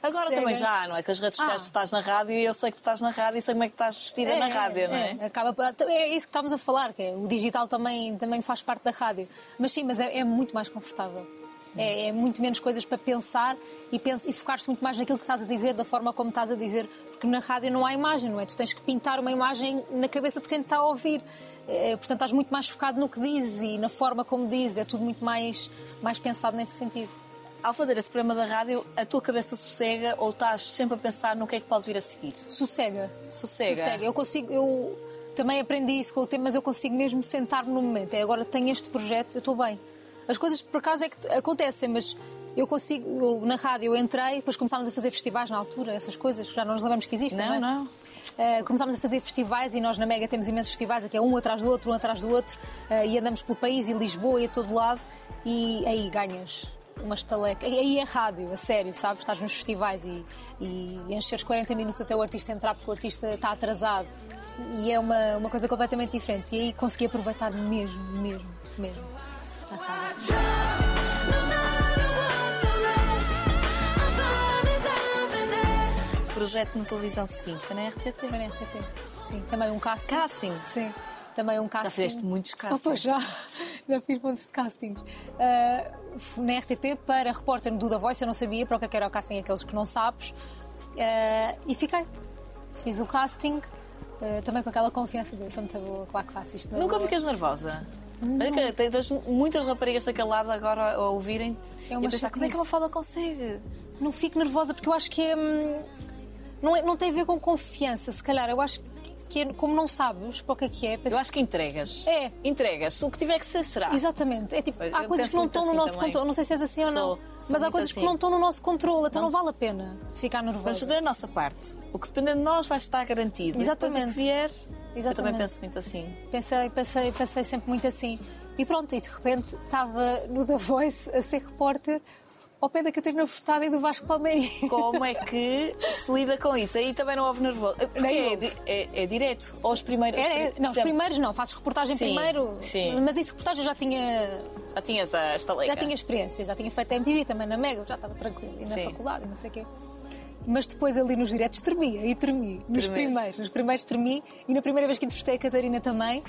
Speaker 1: Agora também já, não é? Que as redes sociais
Speaker 2: Ah.
Speaker 1: estás na rádio e eu sei que tu estás na rádio e sei como é que estás vestida na rádio, não é?
Speaker 2: Acaba, é isso que estamos a falar, que é, o digital também, também faz parte da rádio. Mas sim, mas é, é muito mais confortável. É, é muito menos coisas para pensar e, pens- e focar-se muito mais naquilo que estás a dizer, da forma como estás a dizer. Porque na rádio não há imagem, não é? Tu tens que pintar uma imagem na cabeça de quem te está a ouvir. É, portanto, estás muito mais focado no que dizes e na forma como dizes. É tudo muito mais, mais pensado nesse sentido.
Speaker 1: Ao fazer esse programa da rádio, a tua cabeça sossega ou estás sempre a pensar no que é que pode vir a seguir?
Speaker 2: Sossega.
Speaker 1: Sossega.
Speaker 2: Sossega. Eu consigo, eu também aprendi isso com o tempo, mas eu consigo mesmo sentar-me no momento. É agora tenho este projeto, eu estou bem. As coisas por acaso é que acontecem, mas eu consigo, eu, na rádio eu entrei, depois começámos a fazer festivais na altura, essas coisas, já não nos lembramos que existem,
Speaker 1: Não,
Speaker 2: não, é?
Speaker 1: não.
Speaker 2: Uh, começámos a fazer festivais e nós na Mega temos imensos festivais, aqui é um atrás do outro, um atrás do outro, uh, e andamos pelo país, em Lisboa e a todo lado, e aí ganhas uma estaleca. E Aí é rádio, a sério, sabes? Estás nos festivais e, e encheres 40 minutos até o artista entrar porque o artista está atrasado. E é uma, uma coisa completamente diferente. E aí consegui aproveitar mesmo, mesmo, mesmo.
Speaker 1: Projeto na televisão seguinte foi na RTP.
Speaker 2: Foi na RTP. Sim, também um casting.
Speaker 1: Casting?
Speaker 2: Sim, também um casting.
Speaker 1: fizeste muitos
Speaker 2: Oh,
Speaker 1: castings.
Speaker 2: pois já, já fiz muitos de castings. Ah, fui na RTP para repórter do The Voice, eu não sabia para o que é que era o casting, aqueles que não sabes. Ah, e fiquei. Fiz o casting, ah, também com aquela confiança de eu sou muito boa, claro que faço isto
Speaker 1: Nunca
Speaker 2: boa.
Speaker 1: ficas nervosa? Que Tens tens muitas raparigas daquele lado agora a ouvirem-te
Speaker 2: É
Speaker 1: e a pensar como é que uma
Speaker 2: chatice.
Speaker 1: fada consegue?
Speaker 2: Não fico nervosa porque eu acho que é, hum, não, é- não tem a ver com confiança, se calhar. Eu acho que é, como não sabes para o que é que é.
Speaker 1: Eu
Speaker 2: pensas-
Speaker 1: acho que entregas.
Speaker 2: É.
Speaker 1: Entregas. O que tiver que ser, será.
Speaker 2: Exatamente. É tipo,
Speaker 1: Eu
Speaker 2: há coisas
Speaker 1: penso
Speaker 2: que não estão no
Speaker 1: assim
Speaker 2: nosso
Speaker 1: também.
Speaker 2: controle. Não sei se és assim ou não.
Speaker 1: Sou- sou
Speaker 2: mas há coisas que
Speaker 1: assim.
Speaker 2: não estão no nosso controle, então
Speaker 1: Não.
Speaker 2: não, vale a pena ficar nervosa.
Speaker 1: Vamos fazer a nossa parte. O que depender de nós vai estar garantido. Depois
Speaker 2: Exatamente.
Speaker 1: o que vier, eu também
Speaker 2: Exatamente.
Speaker 1: penso muito assim.
Speaker 2: Pensei, pensei, pensei sempre muito assim. E pronto, e de repente estava no The Voice a ser repórter ao pé da Catarina Furtado e do Vasco Palmeirinho.
Speaker 1: Como é que se lida com isso? Aí também não houve nervoso. Porque é,
Speaker 2: houve.
Speaker 1: di- é, é direto. Ou os primeiros. Pri-
Speaker 2: não, os primeiros não, fazes reportagem
Speaker 1: Sim,
Speaker 2: primeiro.
Speaker 1: sim.
Speaker 2: Mas isso reportagem eu já tinha,
Speaker 1: Já tinhas a estaleca.
Speaker 2: já tinha experiência, já tinha feito a MTV também na Mega, já estava tranquila, e na
Speaker 1: Sim.
Speaker 2: faculdade, e não sei o quê. Mas depois ali nos diretos tremia e tremi. Nos primeiros, nos primeiros tremi e na primeira vez que entrevistei a Catarina também.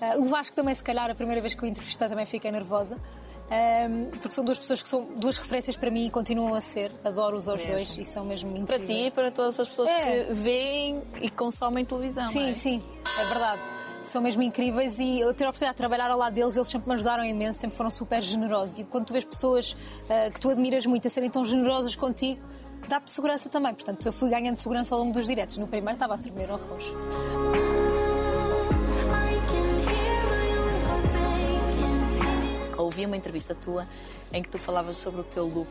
Speaker 2: Ah, o Vasco também, se calhar, a primeira vez que o entrevistei também fiquei nervosa. Ahm, porque são duas pessoas que são duas referências para mim e continuam a ser. Adoro-os aos
Speaker 1: Mesmo.
Speaker 2: dois e são mesmo
Speaker 1: Para
Speaker 2: incríveis.
Speaker 1: ti e para todas as pessoas
Speaker 2: É.
Speaker 1: que veem e consomem televisão.
Speaker 2: Sim,
Speaker 1: é?
Speaker 2: sim, é verdade. São mesmo incríveis e eu ter a oportunidade de trabalhar ao lado deles, eles sempre me ajudaram imenso, sempre foram super generosos. E quando tu vês pessoas ah, que tu admiras muito a serem tão generosas contigo, dá-te segurança também. Portanto, eu fui ganhando segurança ao longo dos diretos. No primeiro estava a tremer
Speaker 3: heart breaking.
Speaker 1: Ouvi uma entrevista tua em que tu falavas sobre o teu look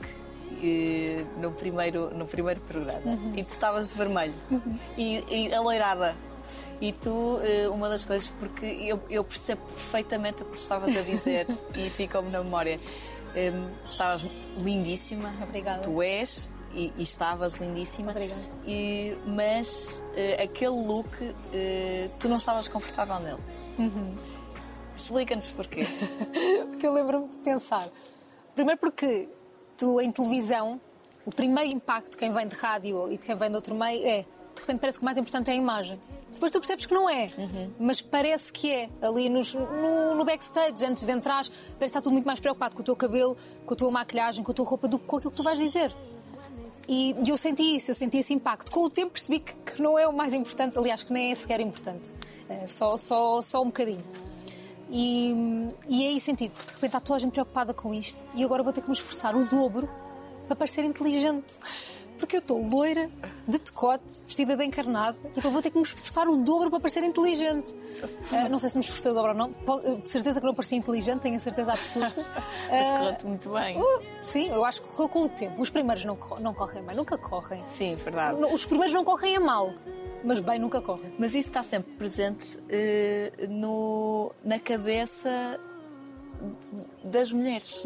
Speaker 1: eh, no, primeiro, no primeiro programa
Speaker 2: Uhum.
Speaker 1: e tu estavas vermelho e, e aloirada. E tu, eh, uma das coisas, porque eu, eu percebo perfeitamente o que tu estavas a dizer e ficou-me na memória. Em, tu estavas lindíssima.
Speaker 2: Obrigada.
Speaker 1: Tu és e, e estavas lindíssima.
Speaker 2: Obrigada.
Speaker 1: E, mas eh, aquele look, eh, tu não estavas confortável nele.
Speaker 2: Uhum.
Speaker 1: Explica-nos porquê.
Speaker 2: Porque eu lembro-me de pensar. Primeiro porque tu, em televisão, o primeiro impacto de quem vem de rádio e de quem vem de outro meio é. De repente parece que o mais importante é a imagem. Depois tu percebes que não é, mas parece que é. Ali nos- no, no backstage, antes de entrar, parece que está tudo muito mais preocupado com o teu cabelo, com a tua maquilhagem, com a tua roupa, do que com aquilo que tu vais dizer. E eu senti isso, eu senti esse impacto. Com o tempo percebi que, que não é o mais importante, aliás, que nem é sequer importante. É só, só, só um bocadinho. E, e aí senti, de repente está toda a gente preocupada com isto e agora vou ter que me esforçar o dobro para parecer inteligente. Porque eu estou loira, de decote, vestida de encarnado, tipo, eu vou ter que me esforçar o dobro para parecer inteligente. Ah, não sei se me esforcei o dobro ou não, de certeza que não parecia inteligente, tenho a certeza absoluta.
Speaker 1: Mas
Speaker 2: Ah,
Speaker 1: correu-te muito bem.
Speaker 2: uh, sim, eu acho que correu com o tempo. Os primeiros não, não correm bem, nunca correm.
Speaker 1: Sim, verdade.
Speaker 2: Os primeiros não correm a mal, mas bem nunca correm.
Speaker 1: Mas isso está sempre presente eh, no, na cabeça das mulheres.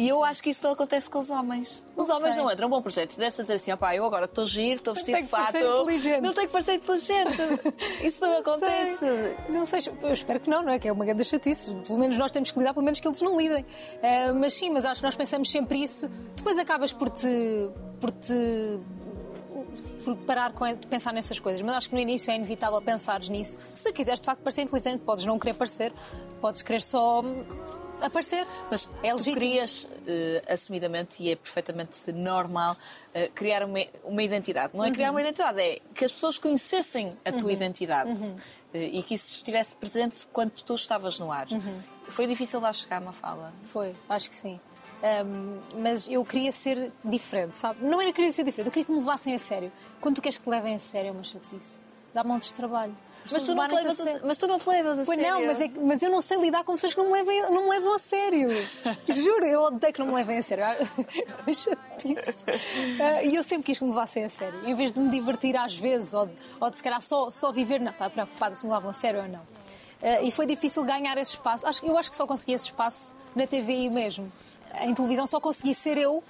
Speaker 1: E eu acho que isso não acontece com os homens. Os
Speaker 2: Não
Speaker 1: homens
Speaker 2: sei.
Speaker 1: não entram num bom projeto e desta dizer assim: opá, eu agora estou giro, estou vestido
Speaker 2: tenho
Speaker 1: de
Speaker 2: que
Speaker 1: fato.
Speaker 2: parecer inteligente."
Speaker 1: Não tenho que parecer inteligente. Isso não acontece.
Speaker 2: Sei. Não sei, eu espero que não, não é? Que é uma grande chatice. Pelo menos nós temos que lidar, pelo menos que eles não lidem. Ah, mas sim, mas acho que nós pensamos sempre isso. Depois acabas por te. por te. por parar com de pensar nessas coisas. Mas acho que no início é inevitável pensares nisso. Se quiseres de facto parecer inteligente, podes não querer parecer, podes querer só aparecer.
Speaker 1: Mas
Speaker 2: é
Speaker 1: tu
Speaker 2: legítimo.
Speaker 1: querias, eh, assumidamente, e é perfeitamente normal, eh, criar uma, uma identidade. Não é
Speaker 2: Uhum.
Speaker 1: criar uma identidade, é que as pessoas conhecessem a tua identidade
Speaker 2: Uhum.
Speaker 1: Eh, e que isso estivesse presente quando tu estavas no ar.
Speaker 2: Uhum.
Speaker 1: Foi difícil lá chegar, uma fala.
Speaker 2: Foi, acho que sim. Ahm, mas eu queria ser diferente, sabe? Não era querer ser diferente, eu queria que me levassem a sério. Quando tu queres que levem a sério, é uma chatice. Dá montes de trabalho.
Speaker 1: Mas tu, não te levas a,
Speaker 2: sério.
Speaker 1: mas tu não te levas a
Speaker 2: Pois
Speaker 1: sério.
Speaker 2: não, mas, é mas eu não sei lidar com pessoas que não me, levem, não me levam a sério. Juro, eu odeio que não me levem a sério. Uma chatice. Ah, E eu sempre quis que me levassem a sério. Em vez de me divertir às vezes, ou de, ou de se calhar só, só viver, não, estava preocupada se me levam a sério ou não. Ah, E foi difícil ganhar esse espaço. Acho, eu acho que só consegui esse espaço na TVI mesmo. Em televisão só consegui ser eu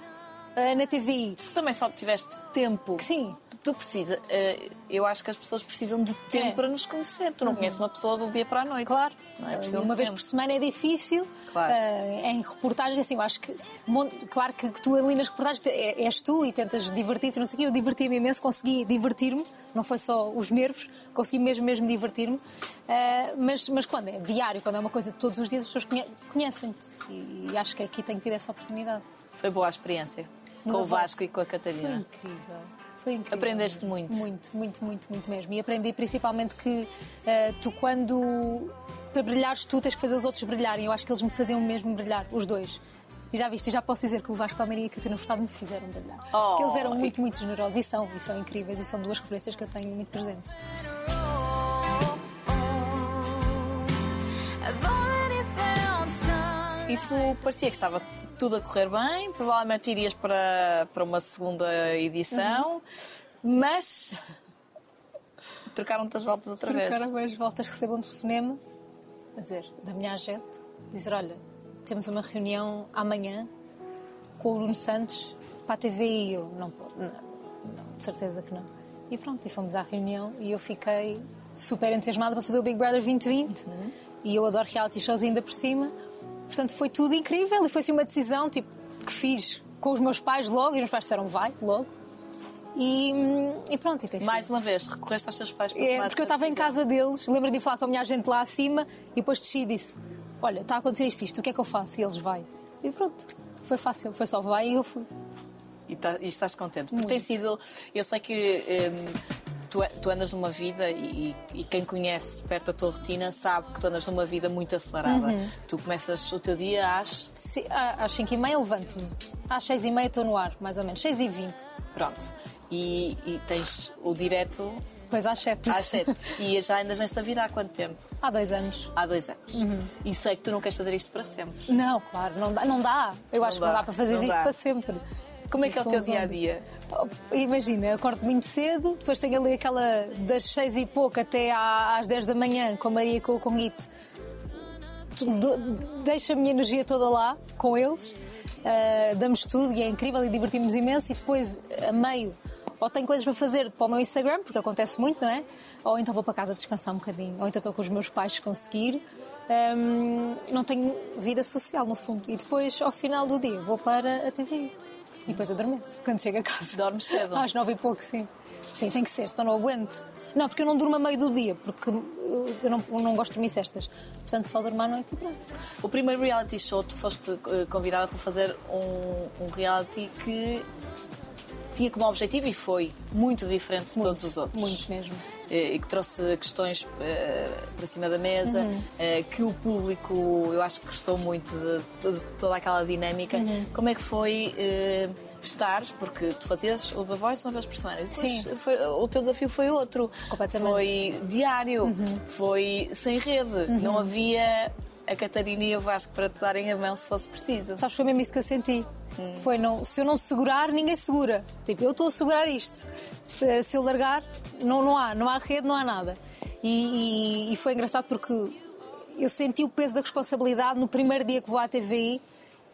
Speaker 2: ah, na TVI.
Speaker 1: Tu também só tiveste tempo.
Speaker 2: Sim.
Speaker 1: Tu precisas. eh, eu acho que as pessoas precisam de tempo
Speaker 2: É. Uhum.
Speaker 1: para nos conhecer. Tu não conheces uma pessoa do dia para a noite.
Speaker 2: Claro,
Speaker 1: Não é?
Speaker 2: Uma vez por semana é difícil.
Speaker 1: Claro.
Speaker 2: Uh, em reportagens, assim, eu acho que. Claro que, que tu ali nas reportagens é- és tu e tentas divertir-te, não sei o quê. Eu diverti-me imenso, consegui divertir-me, não foi só os nervos, consegui mesmo, mesmo divertir-me. Uh, mas, mas quando é diário, quando é uma coisa de todos os dias, as pessoas conhe- conhecem-te. E, e acho que aqui tenho tido essa oportunidade.
Speaker 1: Foi boa a experiência.
Speaker 2: No
Speaker 1: com o. Vasco e com a
Speaker 2: Foi
Speaker 1: Catarina.
Speaker 2: incrível. Foi incrível.
Speaker 1: Aprendeste muito.
Speaker 2: Muito, muito, muito, muito mesmo. E aprendi principalmente que eh, tu, quando. Para brilhares, tu tens que fazer os outros brilharem. Eu acho que eles me faziam mesmo brilhar, os dois. E já viste, e já posso dizer que o Vasco Palmeirinho e a Catarina Furtado me fizeram brilhar.
Speaker 1: Oh.
Speaker 2: Porque eles eram muito, muito generosos e são, e são incríveis e são duas referências que eu tenho muito presentes.
Speaker 1: Isso parecia que estava tudo a correr bem, provavelmente irias para, para uma segunda edição, mas trocaram-te as voltas outra vez.
Speaker 2: Trocaram as voltas, recebo um telefonema, a dizer, da minha agente, dizer: Olha, temos uma reunião amanhã com o Nuno Santos para a TV e eu, não, não, não, de certeza que não. E pronto, e fomos à reunião e eu fiquei super entusiasmada para fazer o Big Brother 2020 e eu adoro reality shows ainda por cima. Portanto, foi tudo incrível e foi assim uma decisão tipo, que fiz com os meus pais logo e os meus pais disseram vai, logo. E, e pronto, e tem sido.
Speaker 1: Mais uma vez, recorreste aos teus pais para
Speaker 2: É, porque eu estava em casa deles, lembro de falar com a minha agente lá acima e depois desci e disse: Olha, está a acontecer isto, isto, o que é que eu faço? E eles vai. E pronto, foi fácil, foi só vai e eu fui.
Speaker 1: E, tá- e estás contente. Porque tem sido. Eu sei que hum, tu, tu andas numa vida e, e quem conhece de perto a tua rotina sabe que tu andas numa vida muito acelerada.
Speaker 2: Uhum.
Speaker 1: Tu começas o teu dia às.
Speaker 2: Se- às 5 e meia levanto-me, às 6 e meia estou no ar, mais ou menos, 6 e 20
Speaker 1: Pronto. E, e tens o direto
Speaker 2: depois às 7.
Speaker 1: às 7. e já andas nesta vida há quanto tempo?
Speaker 2: Há dois anos.
Speaker 1: Há dois anos.
Speaker 2: Uhum.
Speaker 1: E sei que tu não queres fazer isto para sempre.
Speaker 2: Não, claro, não dá. Não dá. Eu
Speaker 1: Não
Speaker 2: acho que
Speaker 1: dá,
Speaker 2: não dá para fazer isto
Speaker 1: dá.
Speaker 2: para sempre.
Speaker 1: Como é que é o teu
Speaker 2: um
Speaker 1: dia a dia?
Speaker 2: Pá, Imagina, acordo muito cedo, depois tenho ali aquela das seis e pouco até às 10 da manhã com a Maria e com o Conguito. Deixo a minha energia toda lá com eles, ah, damos tudo e é incrível e divertimos imenso. E depois, a meio, ou tenho coisas para fazer para o meu Instagram, porque acontece muito, não é? Ou então vou para casa descansar um bocadinho, ou então estou com os meus pais se conseguir. Ahm, não tenho vida social, no fundo. E depois, ao final do dia, vou para a TV. E depois adormeço quando chego a casa.
Speaker 1: Dormes cedo?
Speaker 2: Às nove e pouco, sim. Sim, tem que ser, senão não aguento. Não, porque eu não durmo a meio do dia, porque eu não, eu não gosto de dormir cestas. Portanto, só durmo à noite e pronto.
Speaker 1: O primeiro reality show, tu foste eh, convidada para fazer um, um reality que tinha como objetivo e foi muito diferente de todos os outros.
Speaker 2: Muito mesmo.
Speaker 1: Eh, E que trouxe questões eh, para cima da mesa,
Speaker 2: Uhum.
Speaker 1: eh, que o público, eu acho que gostou muito de, de toda aquela dinâmica.
Speaker 2: Uhum.
Speaker 1: Como é que foi eh, estares? Porque tu fazias o The Voice uma vez por semana. Depois
Speaker 2: Sim.
Speaker 1: foi- o teu desafio foi outro.
Speaker 2: Uhum.
Speaker 1: Foi diário, foi sem rede. Não havia a Catarina e o Vasco para te darem a mão se fosse preciso.
Speaker 2: Sabes, foi mesmo isso que eu senti. Foi não, se eu não segurar, ninguém segura. Tipo, eu estou a segurar isto. Se eu largar, não, não há, não há rede, não há nada. E, e- e foi engraçado porque eu senti o peso da responsabilidade no primeiro dia que vou à TVI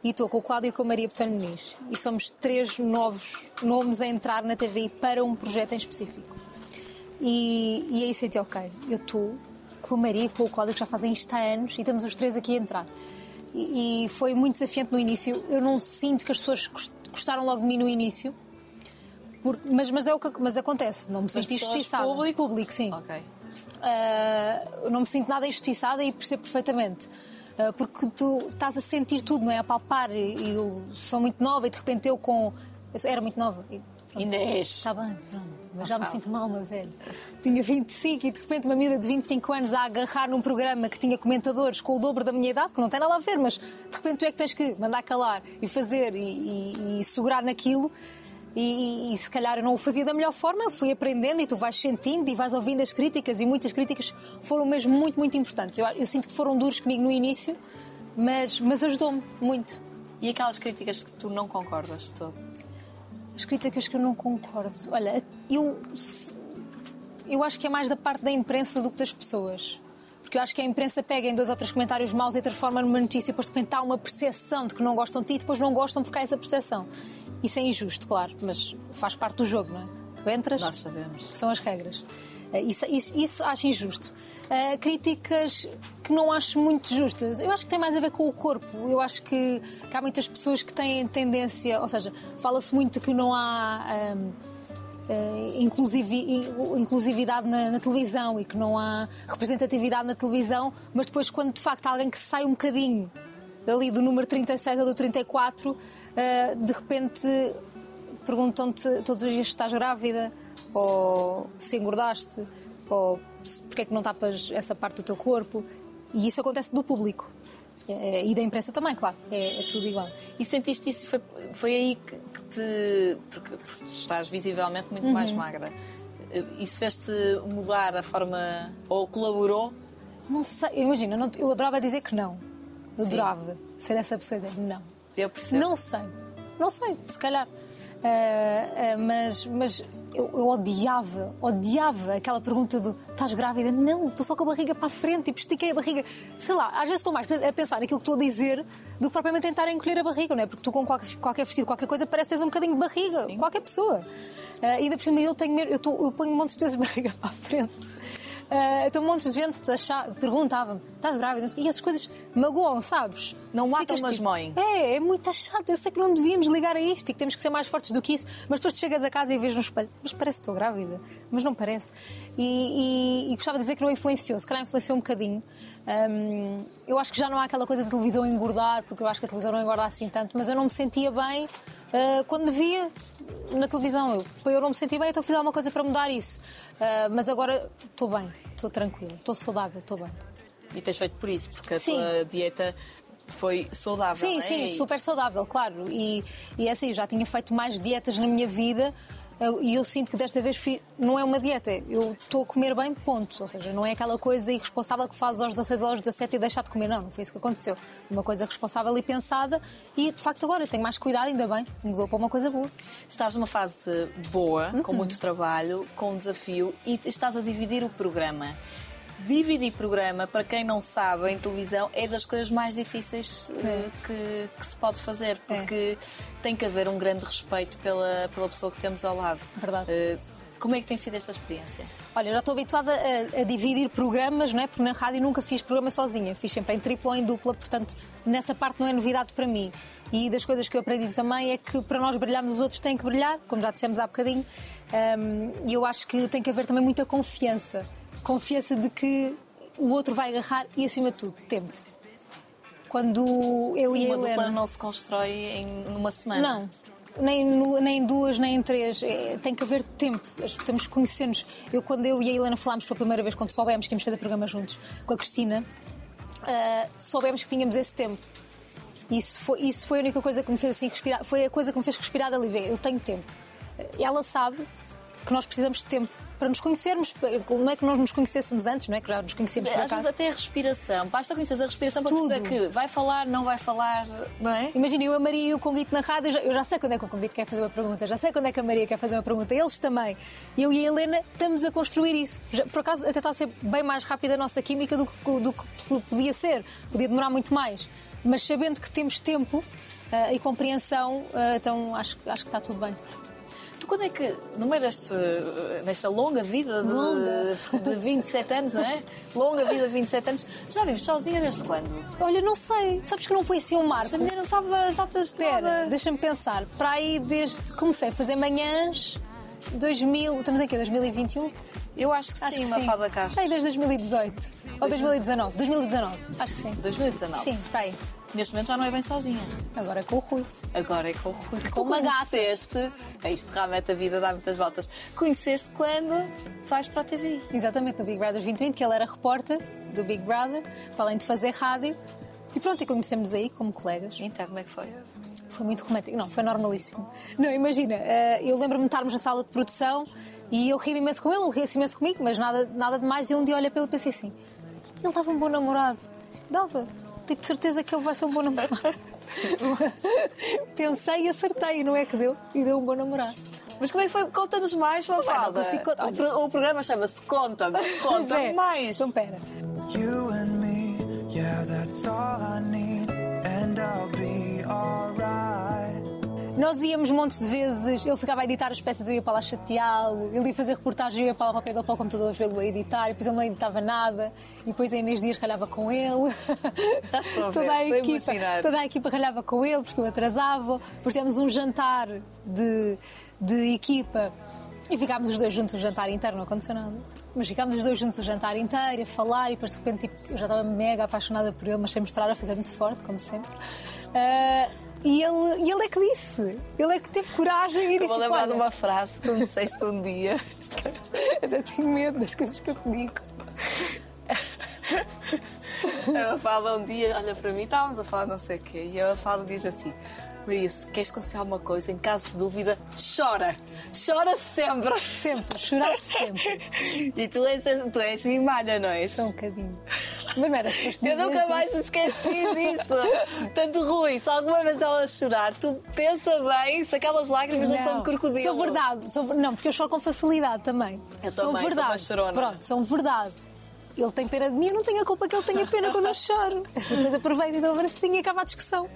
Speaker 2: e estou com o Cláudio e com a Maria Betano Muniz. E somos três novos nomes a entrar na TVI para um projeto em específico. E, e aí senti, ok, eu estou com a Maria e com o Cláudio que já fazem isto há anos e estamos os três aqui a entrar. E, e foi muito desafiante no início. Eu não sinto que as pessoas gost- gostaram logo de mim no início. Por- mas, mas é o que mas acontece, não me sinto injustiçada.
Speaker 1: público?
Speaker 2: Público, sim.
Speaker 1: Ok.
Speaker 2: Ah, eu não me sinto nada injustiçada e percebo perfeitamente. Ah, porque tu estás a sentir tudo, não é? A palpar. E, e eu sou muito nova e de repente eu com. Eu era muito nova. E, pronto,
Speaker 1: Ainda és.
Speaker 2: Está bem, pronto. Mas já me sinto mal, meu velho. Tinha 25 e de repente uma miúda de 25 anos a agarrar num programa que tinha comentadores com o dobro da minha idade, que não tem nada a ver, mas de repente tu é que tens que mandar calar e fazer e, e- e segurar naquilo. E, e- e se calhar eu não o fazia da melhor forma, eu fui aprendendo e tu vais sentindo e vais ouvindo as críticas e muitas críticas foram mesmo muito, muito importantes. Eu, eu sinto que foram duros comigo no início, mas, mas ajudou-me muito.
Speaker 1: E aquelas críticas que tu não concordas de todo?
Speaker 2: As críticas que eu não concordo. Olha, eu, eu acho que é mais da parte da imprensa do que das pessoas. Porque eu acho que a imprensa pega em dois ou três comentários maus e transforma numa notícia, depois de repente há uma percepção de que não gostam de ti e depois não gostam porque há essa percepção. Isso é injusto, claro, mas faz parte do jogo, não é? Tu entras,
Speaker 1: Nós sabemos.
Speaker 2: são as regras. Eh, Isso, isso, isso acho injusto. Eh, críticas que não acho muito justas. Eu acho que tem mais a ver com o corpo. Eu acho que, que há muitas pessoas que têm tendência, ou seja, fala-se muito que não há. ahm, eh, inclusivi- in- inclusividade na, na televisão e que não há representatividade na televisão, mas depois, quando de facto há alguém que sai um bocadinho ali do número 36 ou do 34, eh, de repente perguntam-te todos os dias se estás grávida, ou se engordaste, ou porque é que não tapas essa parte do teu corpo. E isso acontece do público. Eh, E da imprensa também, claro. É, é tudo igual.
Speaker 1: E sentiste isso foi, foi aí que, te. Porque, porque estás visivelmente muito mais
Speaker 2: Uhum.
Speaker 1: magra. Eh, Isso fez-te mudar a forma. ou colaborou?
Speaker 2: Não sei, imagina, não- eu adorava dizer que não. Eu
Speaker 1: Sim.
Speaker 2: adorava ser essa pessoa e dizer não.
Speaker 1: Eu percebo.
Speaker 2: Não sei. Não sei, se calhar. Ah, ah, mas mas eu, eu odiava, odiava aquela pergunta do estás grávida? Não, estou só com a barriga para a frente, tipo, estiquei a barriga. Sei lá, às vezes estou mais a pensar naquilo que estou a dizer do que propriamente tentar encolher a barriga, não é? Porque tu com qualquer, qualquer vestido, qualquer coisa, parece que tens um bocadinho de barriga.
Speaker 1: Sim.
Speaker 2: Qualquer pessoa. E ainda por cima eu tenho medo, eu, eu ponho montes de vezes barriga para a frente. Ah, então, um monte de gente perguntava-me: estás grávida, e essas coisas magoam, sabes?
Speaker 1: Não matam,
Speaker 2: Ficas
Speaker 1: mas
Speaker 2: tipo,
Speaker 1: moem.
Speaker 2: É, é muito chato. Eu sei que não devíamos ligar a isto e que temos que ser mais fortes do que isso, mas depois tu chegas a casa e vês no espelho, mas parece que estou grávida, mas não parece. E, e- e gostava de dizer que não influenciou, se calhar influenciou um bocadinho. Hum, eu acho que já não há aquela coisa de televisão engordar, porque eu acho que a televisão não engorda assim tanto, mas eu não me sentia bem ah, quando me via na televisão. Eu, eu não me sentia bem, então fiz alguma coisa para mudar isso. Ah, mas agora estou bem, estou tranquila, estou saudável, estou bem.
Speaker 1: E tens feito por isso, porque a
Speaker 2: Sim.
Speaker 1: tua dieta foi saudável.
Speaker 2: Sim,
Speaker 1: é?
Speaker 2: sim, super saudável, claro. E, e é assim, já tinha feito mais dietas na minha vida e eu sinto que desta vez não é uma dieta, eu estou a comer bem, ponto. Ou seja, não é aquela coisa irresponsável que fazes aos 16 ou aos 17 e deixar de comer, não, não foi isso que aconteceu. Uma coisa responsável e pensada e de facto agora eu tenho mais cuidado, ainda bem, mudou para uma coisa boa.
Speaker 1: Estás numa fase boa, com
Speaker 2: Uhum.
Speaker 1: muito trabalho, com um desafio e estás a dividir o programa. Dividir programa, para quem não sabe, em televisão é das coisas mais difíceis eh, que, que se pode fazer, porque tem que haver um grande respeito pela, pela pessoa que temos ao lado.
Speaker 2: Verdade.
Speaker 1: Eh, como é que tem sido esta experiência?
Speaker 2: Olha, eu já estou habituada a, a dividir programas, não é? Porque na rádio nunca fiz programa sozinha, fiz sempre em tripla ou em dupla, portanto, nessa parte não é novidade para mim. E das coisas que eu aprendi também é que para nós brilharmos, os outros têm que brilhar, como já dissemos há bocadinho, e eu acho que tem que haver também muita confiança. Confiança de que o outro vai agarrar e, acima de tudo, tempo. Quando eu
Speaker 1: Sim,
Speaker 2: e a
Speaker 1: uma
Speaker 2: Helena.
Speaker 1: não se constrói em numa semana.
Speaker 2: Não. Nem, nem em duas, nem em três. É, tem que haver tempo. Temos que conhecer-nos. Eu, quando eu e a Helena falámos pela primeira vez, quando soubemos que íamos fazer programa juntos com a Cristina, ah, soubemos que tínhamos esse tempo. Isso foi, isso foi a única coisa que me fez assim respirar. Foi a coisa que me fez respirar dali. ver, Eu tenho tempo. Ela sabe que nós precisamos de tempo para nos conhecermos. Não é que nós nos conhecêssemos antes, não é que já nos conhecemos por
Speaker 1: Às vezes até a respiração. Basta conhecer a respiração para
Speaker 2: Tudo.
Speaker 1: perceber que vai falar, não vai falar, não é?
Speaker 2: Imagina, eu, a Maria e o Conguito na rádio, eu já, eu já sei quando é que o Conguito quer fazer uma pergunta, já sei quando é que a Maria quer fazer uma pergunta, eles também. Eu e a Helena estamos a construir isso. Já- por acaso, até está a ser bem mais rápida a nossa química do que, do que podia ser. Podia demorar muito mais. Mas sabendo que temos tempo ah, e compreensão, ah, então acho, acho que está tudo bem.
Speaker 1: Quando é que, no meio deste, desta longa vida de,
Speaker 2: Longa.
Speaker 1: de 27 anos, não é? Longa vida de 27 anos, já vives sozinha desde quando?
Speaker 2: Olha, não sei, sabes que não foi assim um marco.
Speaker 1: Esta mulher não sabe as datas de
Speaker 2: Espera, deixa-me pensar. Para aí, desde comecei a fazer manhãs, 2000, estamos em quê? 2021?
Speaker 1: Eu acho que
Speaker 2: Acho
Speaker 1: sim,
Speaker 2: que
Speaker 1: Mafalda Castro.
Speaker 2: Aí desde 2018. Ou 2019. 2019, acho que sim.
Speaker 1: 2019.
Speaker 2: Sim, para aí.
Speaker 1: Neste momento já não é bem sozinha.
Speaker 2: Agora é com o Rui.
Speaker 1: Agora é com o Rui. Que
Speaker 2: Com
Speaker 1: tu
Speaker 2: uma gata.
Speaker 1: conheceste, é isto realmente a vida dá muitas voltas. Conheceste quando vais para a TV.
Speaker 2: Exatamente, no Big Brother 2020, que ele era repórter do Big Brother, para além de fazer rádio. E pronto, e conhecemos aí como colegas.
Speaker 1: Então, como é que foi?
Speaker 2: Foi muito romântico. Não, foi normalíssimo. Não, imagina, eh, eu lembro-me de estarmos na sala de produção e eu ri imenso com ele, ele ria-se imenso comigo, mas nada, nada demais. E um dia olhei para ele e pensei assim: ele dava um bom namorado. Tipo, dava. Tipo, de certeza que ele vai ser um bom namorado. Pensei e acertei, não é que deu? E deu um bom namorado.
Speaker 1: Mas como é que foi? Conta-nos mais, Mafalda.
Speaker 2: não consigo contar.
Speaker 1: O, pro- o programa chama-se Conta-me. Conta-me
Speaker 2: É.
Speaker 1: mais.
Speaker 2: Então, pera.
Speaker 4: You and me, yeah, that's all I need,
Speaker 2: Nós íamos montes de vezes, ele ficava a editar as peças, eu ia para lá chateá-lo, ele ia fazer reportagem, eu ia para lá para o pé dele para o computador vê-lo a editar, e depois ele não editava nada, e depois a Inês Dias ralhava com ele.
Speaker 1: Já estou ver,
Speaker 2: toda, a
Speaker 1: estou a
Speaker 2: equipa,
Speaker 1: imaginar.
Speaker 2: toda a equipa ralhava com ele, porque eu atrasava. Depois tivemos um jantar de, de equipa e ficámos os dois juntos o jantar inteiro, não aconteceu nada. Mas ficámos os dois juntos o jantar inteiro, a falar, e depois de repente tipo, eu já estava mega apaixonada por ele, mas sem mostrar, a fazer muito forte, como sempre. Ah, e ele, e ele é que disse, ele é que teve coragem e disse:
Speaker 1: Vou lembrar
Speaker 2: "Olha,
Speaker 1: de uma frase que tu me disseste um dia.
Speaker 2: Eu já tenho medo das coisas que eu te digo.
Speaker 1: Ela fala um dia, olha para mim, estávamos a falar não sei o quê, e ela fala diz assim: Maria, queres conseguir alguma coisa, em caso de dúvida, chora. Chora sempre.
Speaker 2: Sempre, chorar sempre.
Speaker 1: E tu és, tu és mimada, não és?
Speaker 2: Só um bocadinho. Mas não era suposto
Speaker 1: Eu nunca mais me esqueci disso. Portanto, Rui, se alguma vez ela chorar, tu pensa bem se aquelas lágrimas não, são de crocodilo.
Speaker 2: São verdade. Ver- não, porque eu choro com facilidade também.
Speaker 1: Eu
Speaker 2: são
Speaker 1: também, sou
Speaker 2: verdade.
Speaker 1: uma chorona.
Speaker 2: Pronto, são verdade. Ele tem pena de mim, eu não tenho a culpa que ele tenha pena quando eu choro. Esta coisa aproveita e dá um bracinho e acaba a discussão.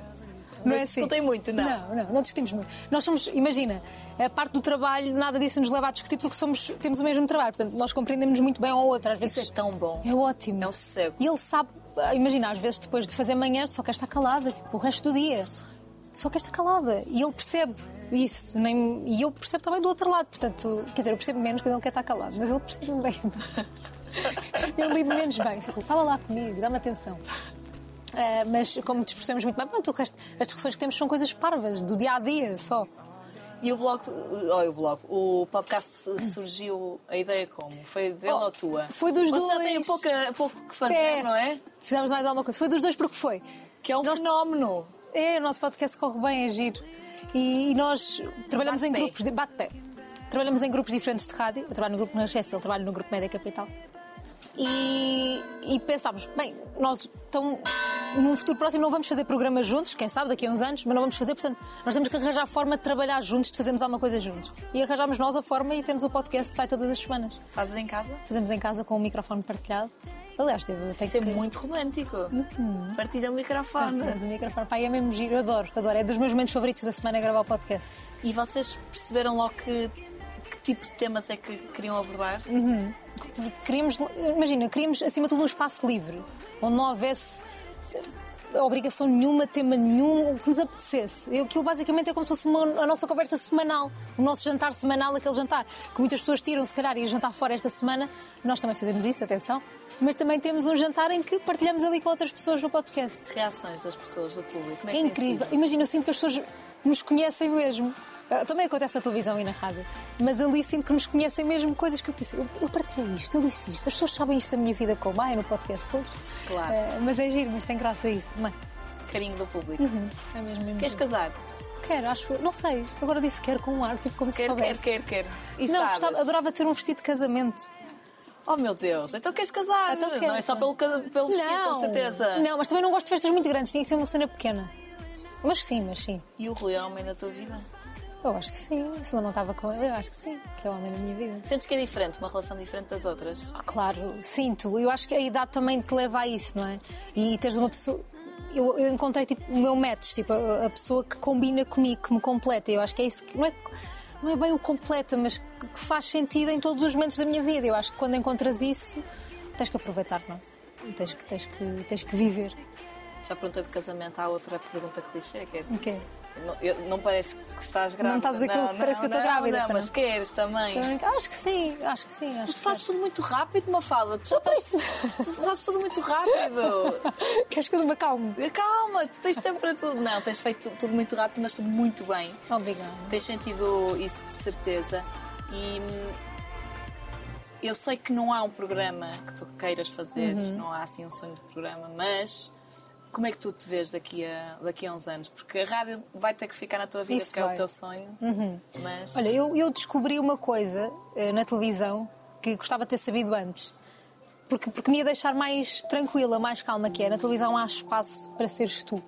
Speaker 2: Não
Speaker 1: Mas
Speaker 2: é assim?
Speaker 1: discutem muito, não?
Speaker 2: Não, não, não discutimos muito. Nós somos, imagina, a parte do trabalho, nada disso nos leva a discutir porque somos, temos o mesmo trabalho. Portanto, nós compreendemos muito bem ao outro. Às vezes
Speaker 1: Isso é tão bom.
Speaker 2: É ótimo.
Speaker 1: É um sossego.
Speaker 2: E ele sabe ah, imagina, às vezes depois de fazer manhã, só quer estar calada, tipo, o resto do dia. Só quer estar calada. E ele percebe isso. Nem, e eu percebo também do outro lado. Portanto, quer dizer, eu percebo menos quando ele quer estar calado, mas ele percebe bem. eu lido menos bem. Que, fala lá comigo, dá-me atenção. Ah, mas como nos percebemos muito bem, pronto, o resto, as discussões que temos são coisas parvas, do dia a dia só.
Speaker 1: E o blog, olha o blog, o podcast surgiu, a ideia como? Foi dele
Speaker 2: Oh,
Speaker 1: ou tua?
Speaker 2: foi dos
Speaker 1: Vocês já
Speaker 2: dois.
Speaker 1: têm pouca, pouco que fazer, não é?
Speaker 2: Fizemos mais alguma coisa. Foi dos dois porque foi.
Speaker 1: Que é um fenómeno.
Speaker 2: É, o nosso podcast corre bem, é giro. E, e nós trabalhamos em
Speaker 1: Bate-pé.
Speaker 2: grupos de bate-pé. Trabalhamos em grupos diferentes de rádio. Eu trabalho no grupo Nascença, ele trabalha no grupo Média Capital. E, e pensámos, bem, nós então, num futuro próximo não vamos fazer programas juntos, quem sabe daqui a uns anos, mas não vamos fazer, portanto, nós temos que arranjar a forma de trabalhar juntos, de fazermos alguma coisa juntos. E arranjámos nós a forma e temos o podcast que sai todas as semanas.
Speaker 1: Fazes em casa?
Speaker 2: Fazemos em casa com o microfone partilhado. Aliás, eu tenho
Speaker 1: Isso é
Speaker 2: que...
Speaker 1: muito romântico. Partilha o microfone.
Speaker 2: Partilhamos o microfone. Pá, é mesmo giro, adoro, adoro. É dos meus momentos favoritos da semana é gravar o podcast.
Speaker 1: E vocês perceberam logo que, que tipo de temas é que queriam abordar?
Speaker 2: Queríamos, imagina, queríamos acima de tudo um espaço livre, onde não houvesse eh, obrigação nenhuma, tema nenhum, o que nos apetecesse. Aquilo basicamente é como se fosse uma- a nossa conversa semanal, o nosso jantar semanal, aquele jantar que muitas pessoas tiram, se calhar, e jantar fora esta semana. Nós também fazemos isso, atenção. Mas também temos um jantar em que partilhamos ali com outras pessoas no podcast.
Speaker 1: Reações das pessoas, do público. Como é,
Speaker 2: É incrível. Imagina, eu sinto que as pessoas nos conhecem mesmo. Ah, Também acontece na televisão e na rádio. Mas ali sinto que nos conhecem mesmo coisas que eu pensei. Eu, eu partilhei isto, eu disse isto. As pessoas sabem isto da minha vida como? Ah, é no podcast todo.
Speaker 1: Claro.
Speaker 2: Ah, mas é giro, mas tem graça isso também.
Speaker 1: Carinho do público.
Speaker 2: É mesmo, mesmo
Speaker 1: Queres casar?
Speaker 2: Quero, acho. Não sei. Agora disse quero com um ar, tipo como se
Speaker 1: Quer, quer,
Speaker 2: soubesse.
Speaker 1: quer, quer. E
Speaker 2: Não,
Speaker 1: sabes?
Speaker 2: gostava, adorava ter um vestido de casamento.
Speaker 1: Oh meu Deus, então queres casar?
Speaker 2: Então
Speaker 1: Não
Speaker 2: quero.
Speaker 1: é só pelo, pelo vestido, com certeza.
Speaker 2: Não, mas também não gosto de festas muito grandes, tinha que ser uma cena pequena. Mas sim, mas sim.
Speaker 1: E o Rui é homem da tua vida?
Speaker 2: Eu acho que sim. Se não estava com ele, eu acho que sim. Que é o homem da minha vida.
Speaker 1: Sentes que é diferente, uma relação diferente das outras?
Speaker 2: Ah, claro, sinto. Eu acho que a idade também te leva a isso, não é? E teres uma pessoa. Eu, eu encontrei tipo, o meu match, tipo, a, a pessoa que combina comigo, que me completa. Eu acho que é isso que. Não é, não é bem o completa, mas que que faz sentido em todos os momentos da minha vida. Eu acho que quando encontras isso, tens que aproveitar, não? é? Tens que, tens que, tens que viver.
Speaker 1: Já perguntei de casamento, há outra pergunta clichê, que é...
Speaker 2: Ok.
Speaker 1: Não, eu- não parece que estás grávida.
Speaker 2: Não estás a dizer que eu- parece que eu estou grávida,
Speaker 1: Não,
Speaker 2: para
Speaker 1: mas
Speaker 2: não.
Speaker 1: queres também.
Speaker 2: Acho que sim, acho que sim. Acho
Speaker 1: Mas tu fazes tudo muito rápido, Mafalda. Tu, já estás, tu fazes tudo muito rápido.
Speaker 2: Queres que eu me acalme?
Speaker 1: Calma, tu tens tempo para tudo. Não, tens feito tudo muito rápido, mas tudo muito bem.
Speaker 2: Obrigada.
Speaker 1: Tens sentido isso de certeza. E hum, eu sei que não há um programa que tu queiras fazer,
Speaker 2: Uhum.
Speaker 1: não há assim um sonho de programa, mas como é que tu te vês daqui a, daqui a uns anos? Porque a rádio vai ter que ficar na tua vida,
Speaker 2: Isso
Speaker 1: porque é o
Speaker 2: vai. Uhum.
Speaker 1: teu sonho. Mas
Speaker 2: Olha, eu, eu descobri uma coisa eh, na televisão que gostava de ter sabido antes. Porque, porque me ia deixar mais tranquila, mais calma, que é na televisão há espaço para seres tu.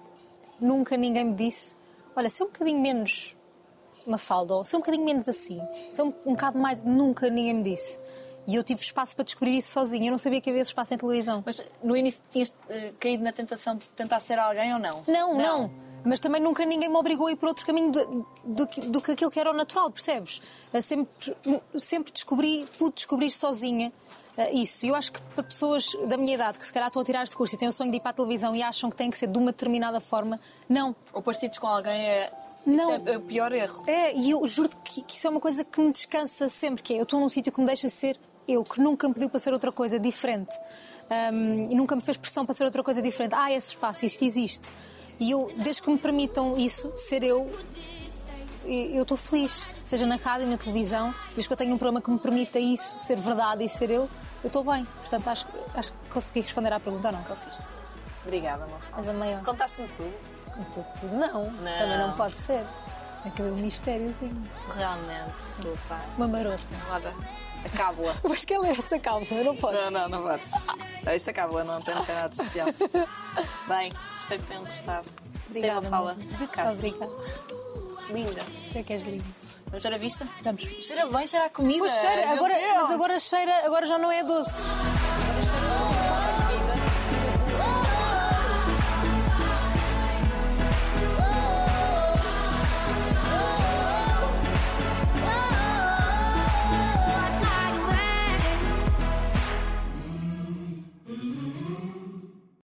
Speaker 2: Nunca ninguém me disse, olha, se é um bocadinho menos mafalda, ou se é um bocadinho menos assim, se é um, um bocado mais. Nunca ninguém me disse. E eu tive espaço para descobrir isso sozinha. Eu não sabia que havia esse espaço em televisão.
Speaker 1: Mas no início tinhas eh, caído na tentação de tentar ser alguém ou não?
Speaker 2: Não, não, Mas também nunca ninguém me obrigou a ir por outro caminho do, do, que- do que aquilo que era o natural, percebes? Eh, Sempre, sempre descobri, pude descobrir sozinha eh, isso. Eu acho que para pessoas da minha idade que se calhar estão a tirar este curso e têm o sonho de ir para a televisão e acham que tem que ser de uma determinada forma, não.
Speaker 1: Ou parecidos com alguém é.
Speaker 2: Não.
Speaker 1: Isso é o pior erro.
Speaker 2: É, e eu juro que, que isso é uma coisa que me descansa sempre, que é eu estou num sítio que me deixa ser eu, que nunca me pediu para ser outra coisa diferente. Ahm, e nunca me fez pressão para ser outra coisa diferente. Ah, esse espaço, isto existe. E eu, desde que me permitam isso, ser eu, eu estou feliz. Seja na rádio, na televisão, desde que eu tenho um programa que me permita isso, ser verdade e ser eu, eu estou bem. Portanto, acho, acho que consegui responder à pergunta ou não.
Speaker 1: Consiste. Obrigada, Mafalda.
Speaker 2: És a maior.
Speaker 1: Contaste-me tudo.
Speaker 2: Tudo, tudo não. Também não pode ser. Tem que haver um mistériozinho.
Speaker 1: Realmente, pá.
Speaker 2: Uma marota.
Speaker 1: Olha, a cábula.
Speaker 2: Acho que ela era essa eu não posso.
Speaker 1: Não, não, não bates. Esta cábula não tem nada de especial. Bem, espero que tenham gostado. Isto é uma fala de.
Speaker 2: Obrigada.
Speaker 1: Linda.
Speaker 2: Sei que és lindo.
Speaker 1: Vamos ver a vista?
Speaker 2: Vamos.
Speaker 1: Cheira bem, cheira a comida.
Speaker 2: Pois cheira,
Speaker 1: Meu
Speaker 2: agora,
Speaker 1: Deus.
Speaker 2: mas agora cheira, agora já não é doce.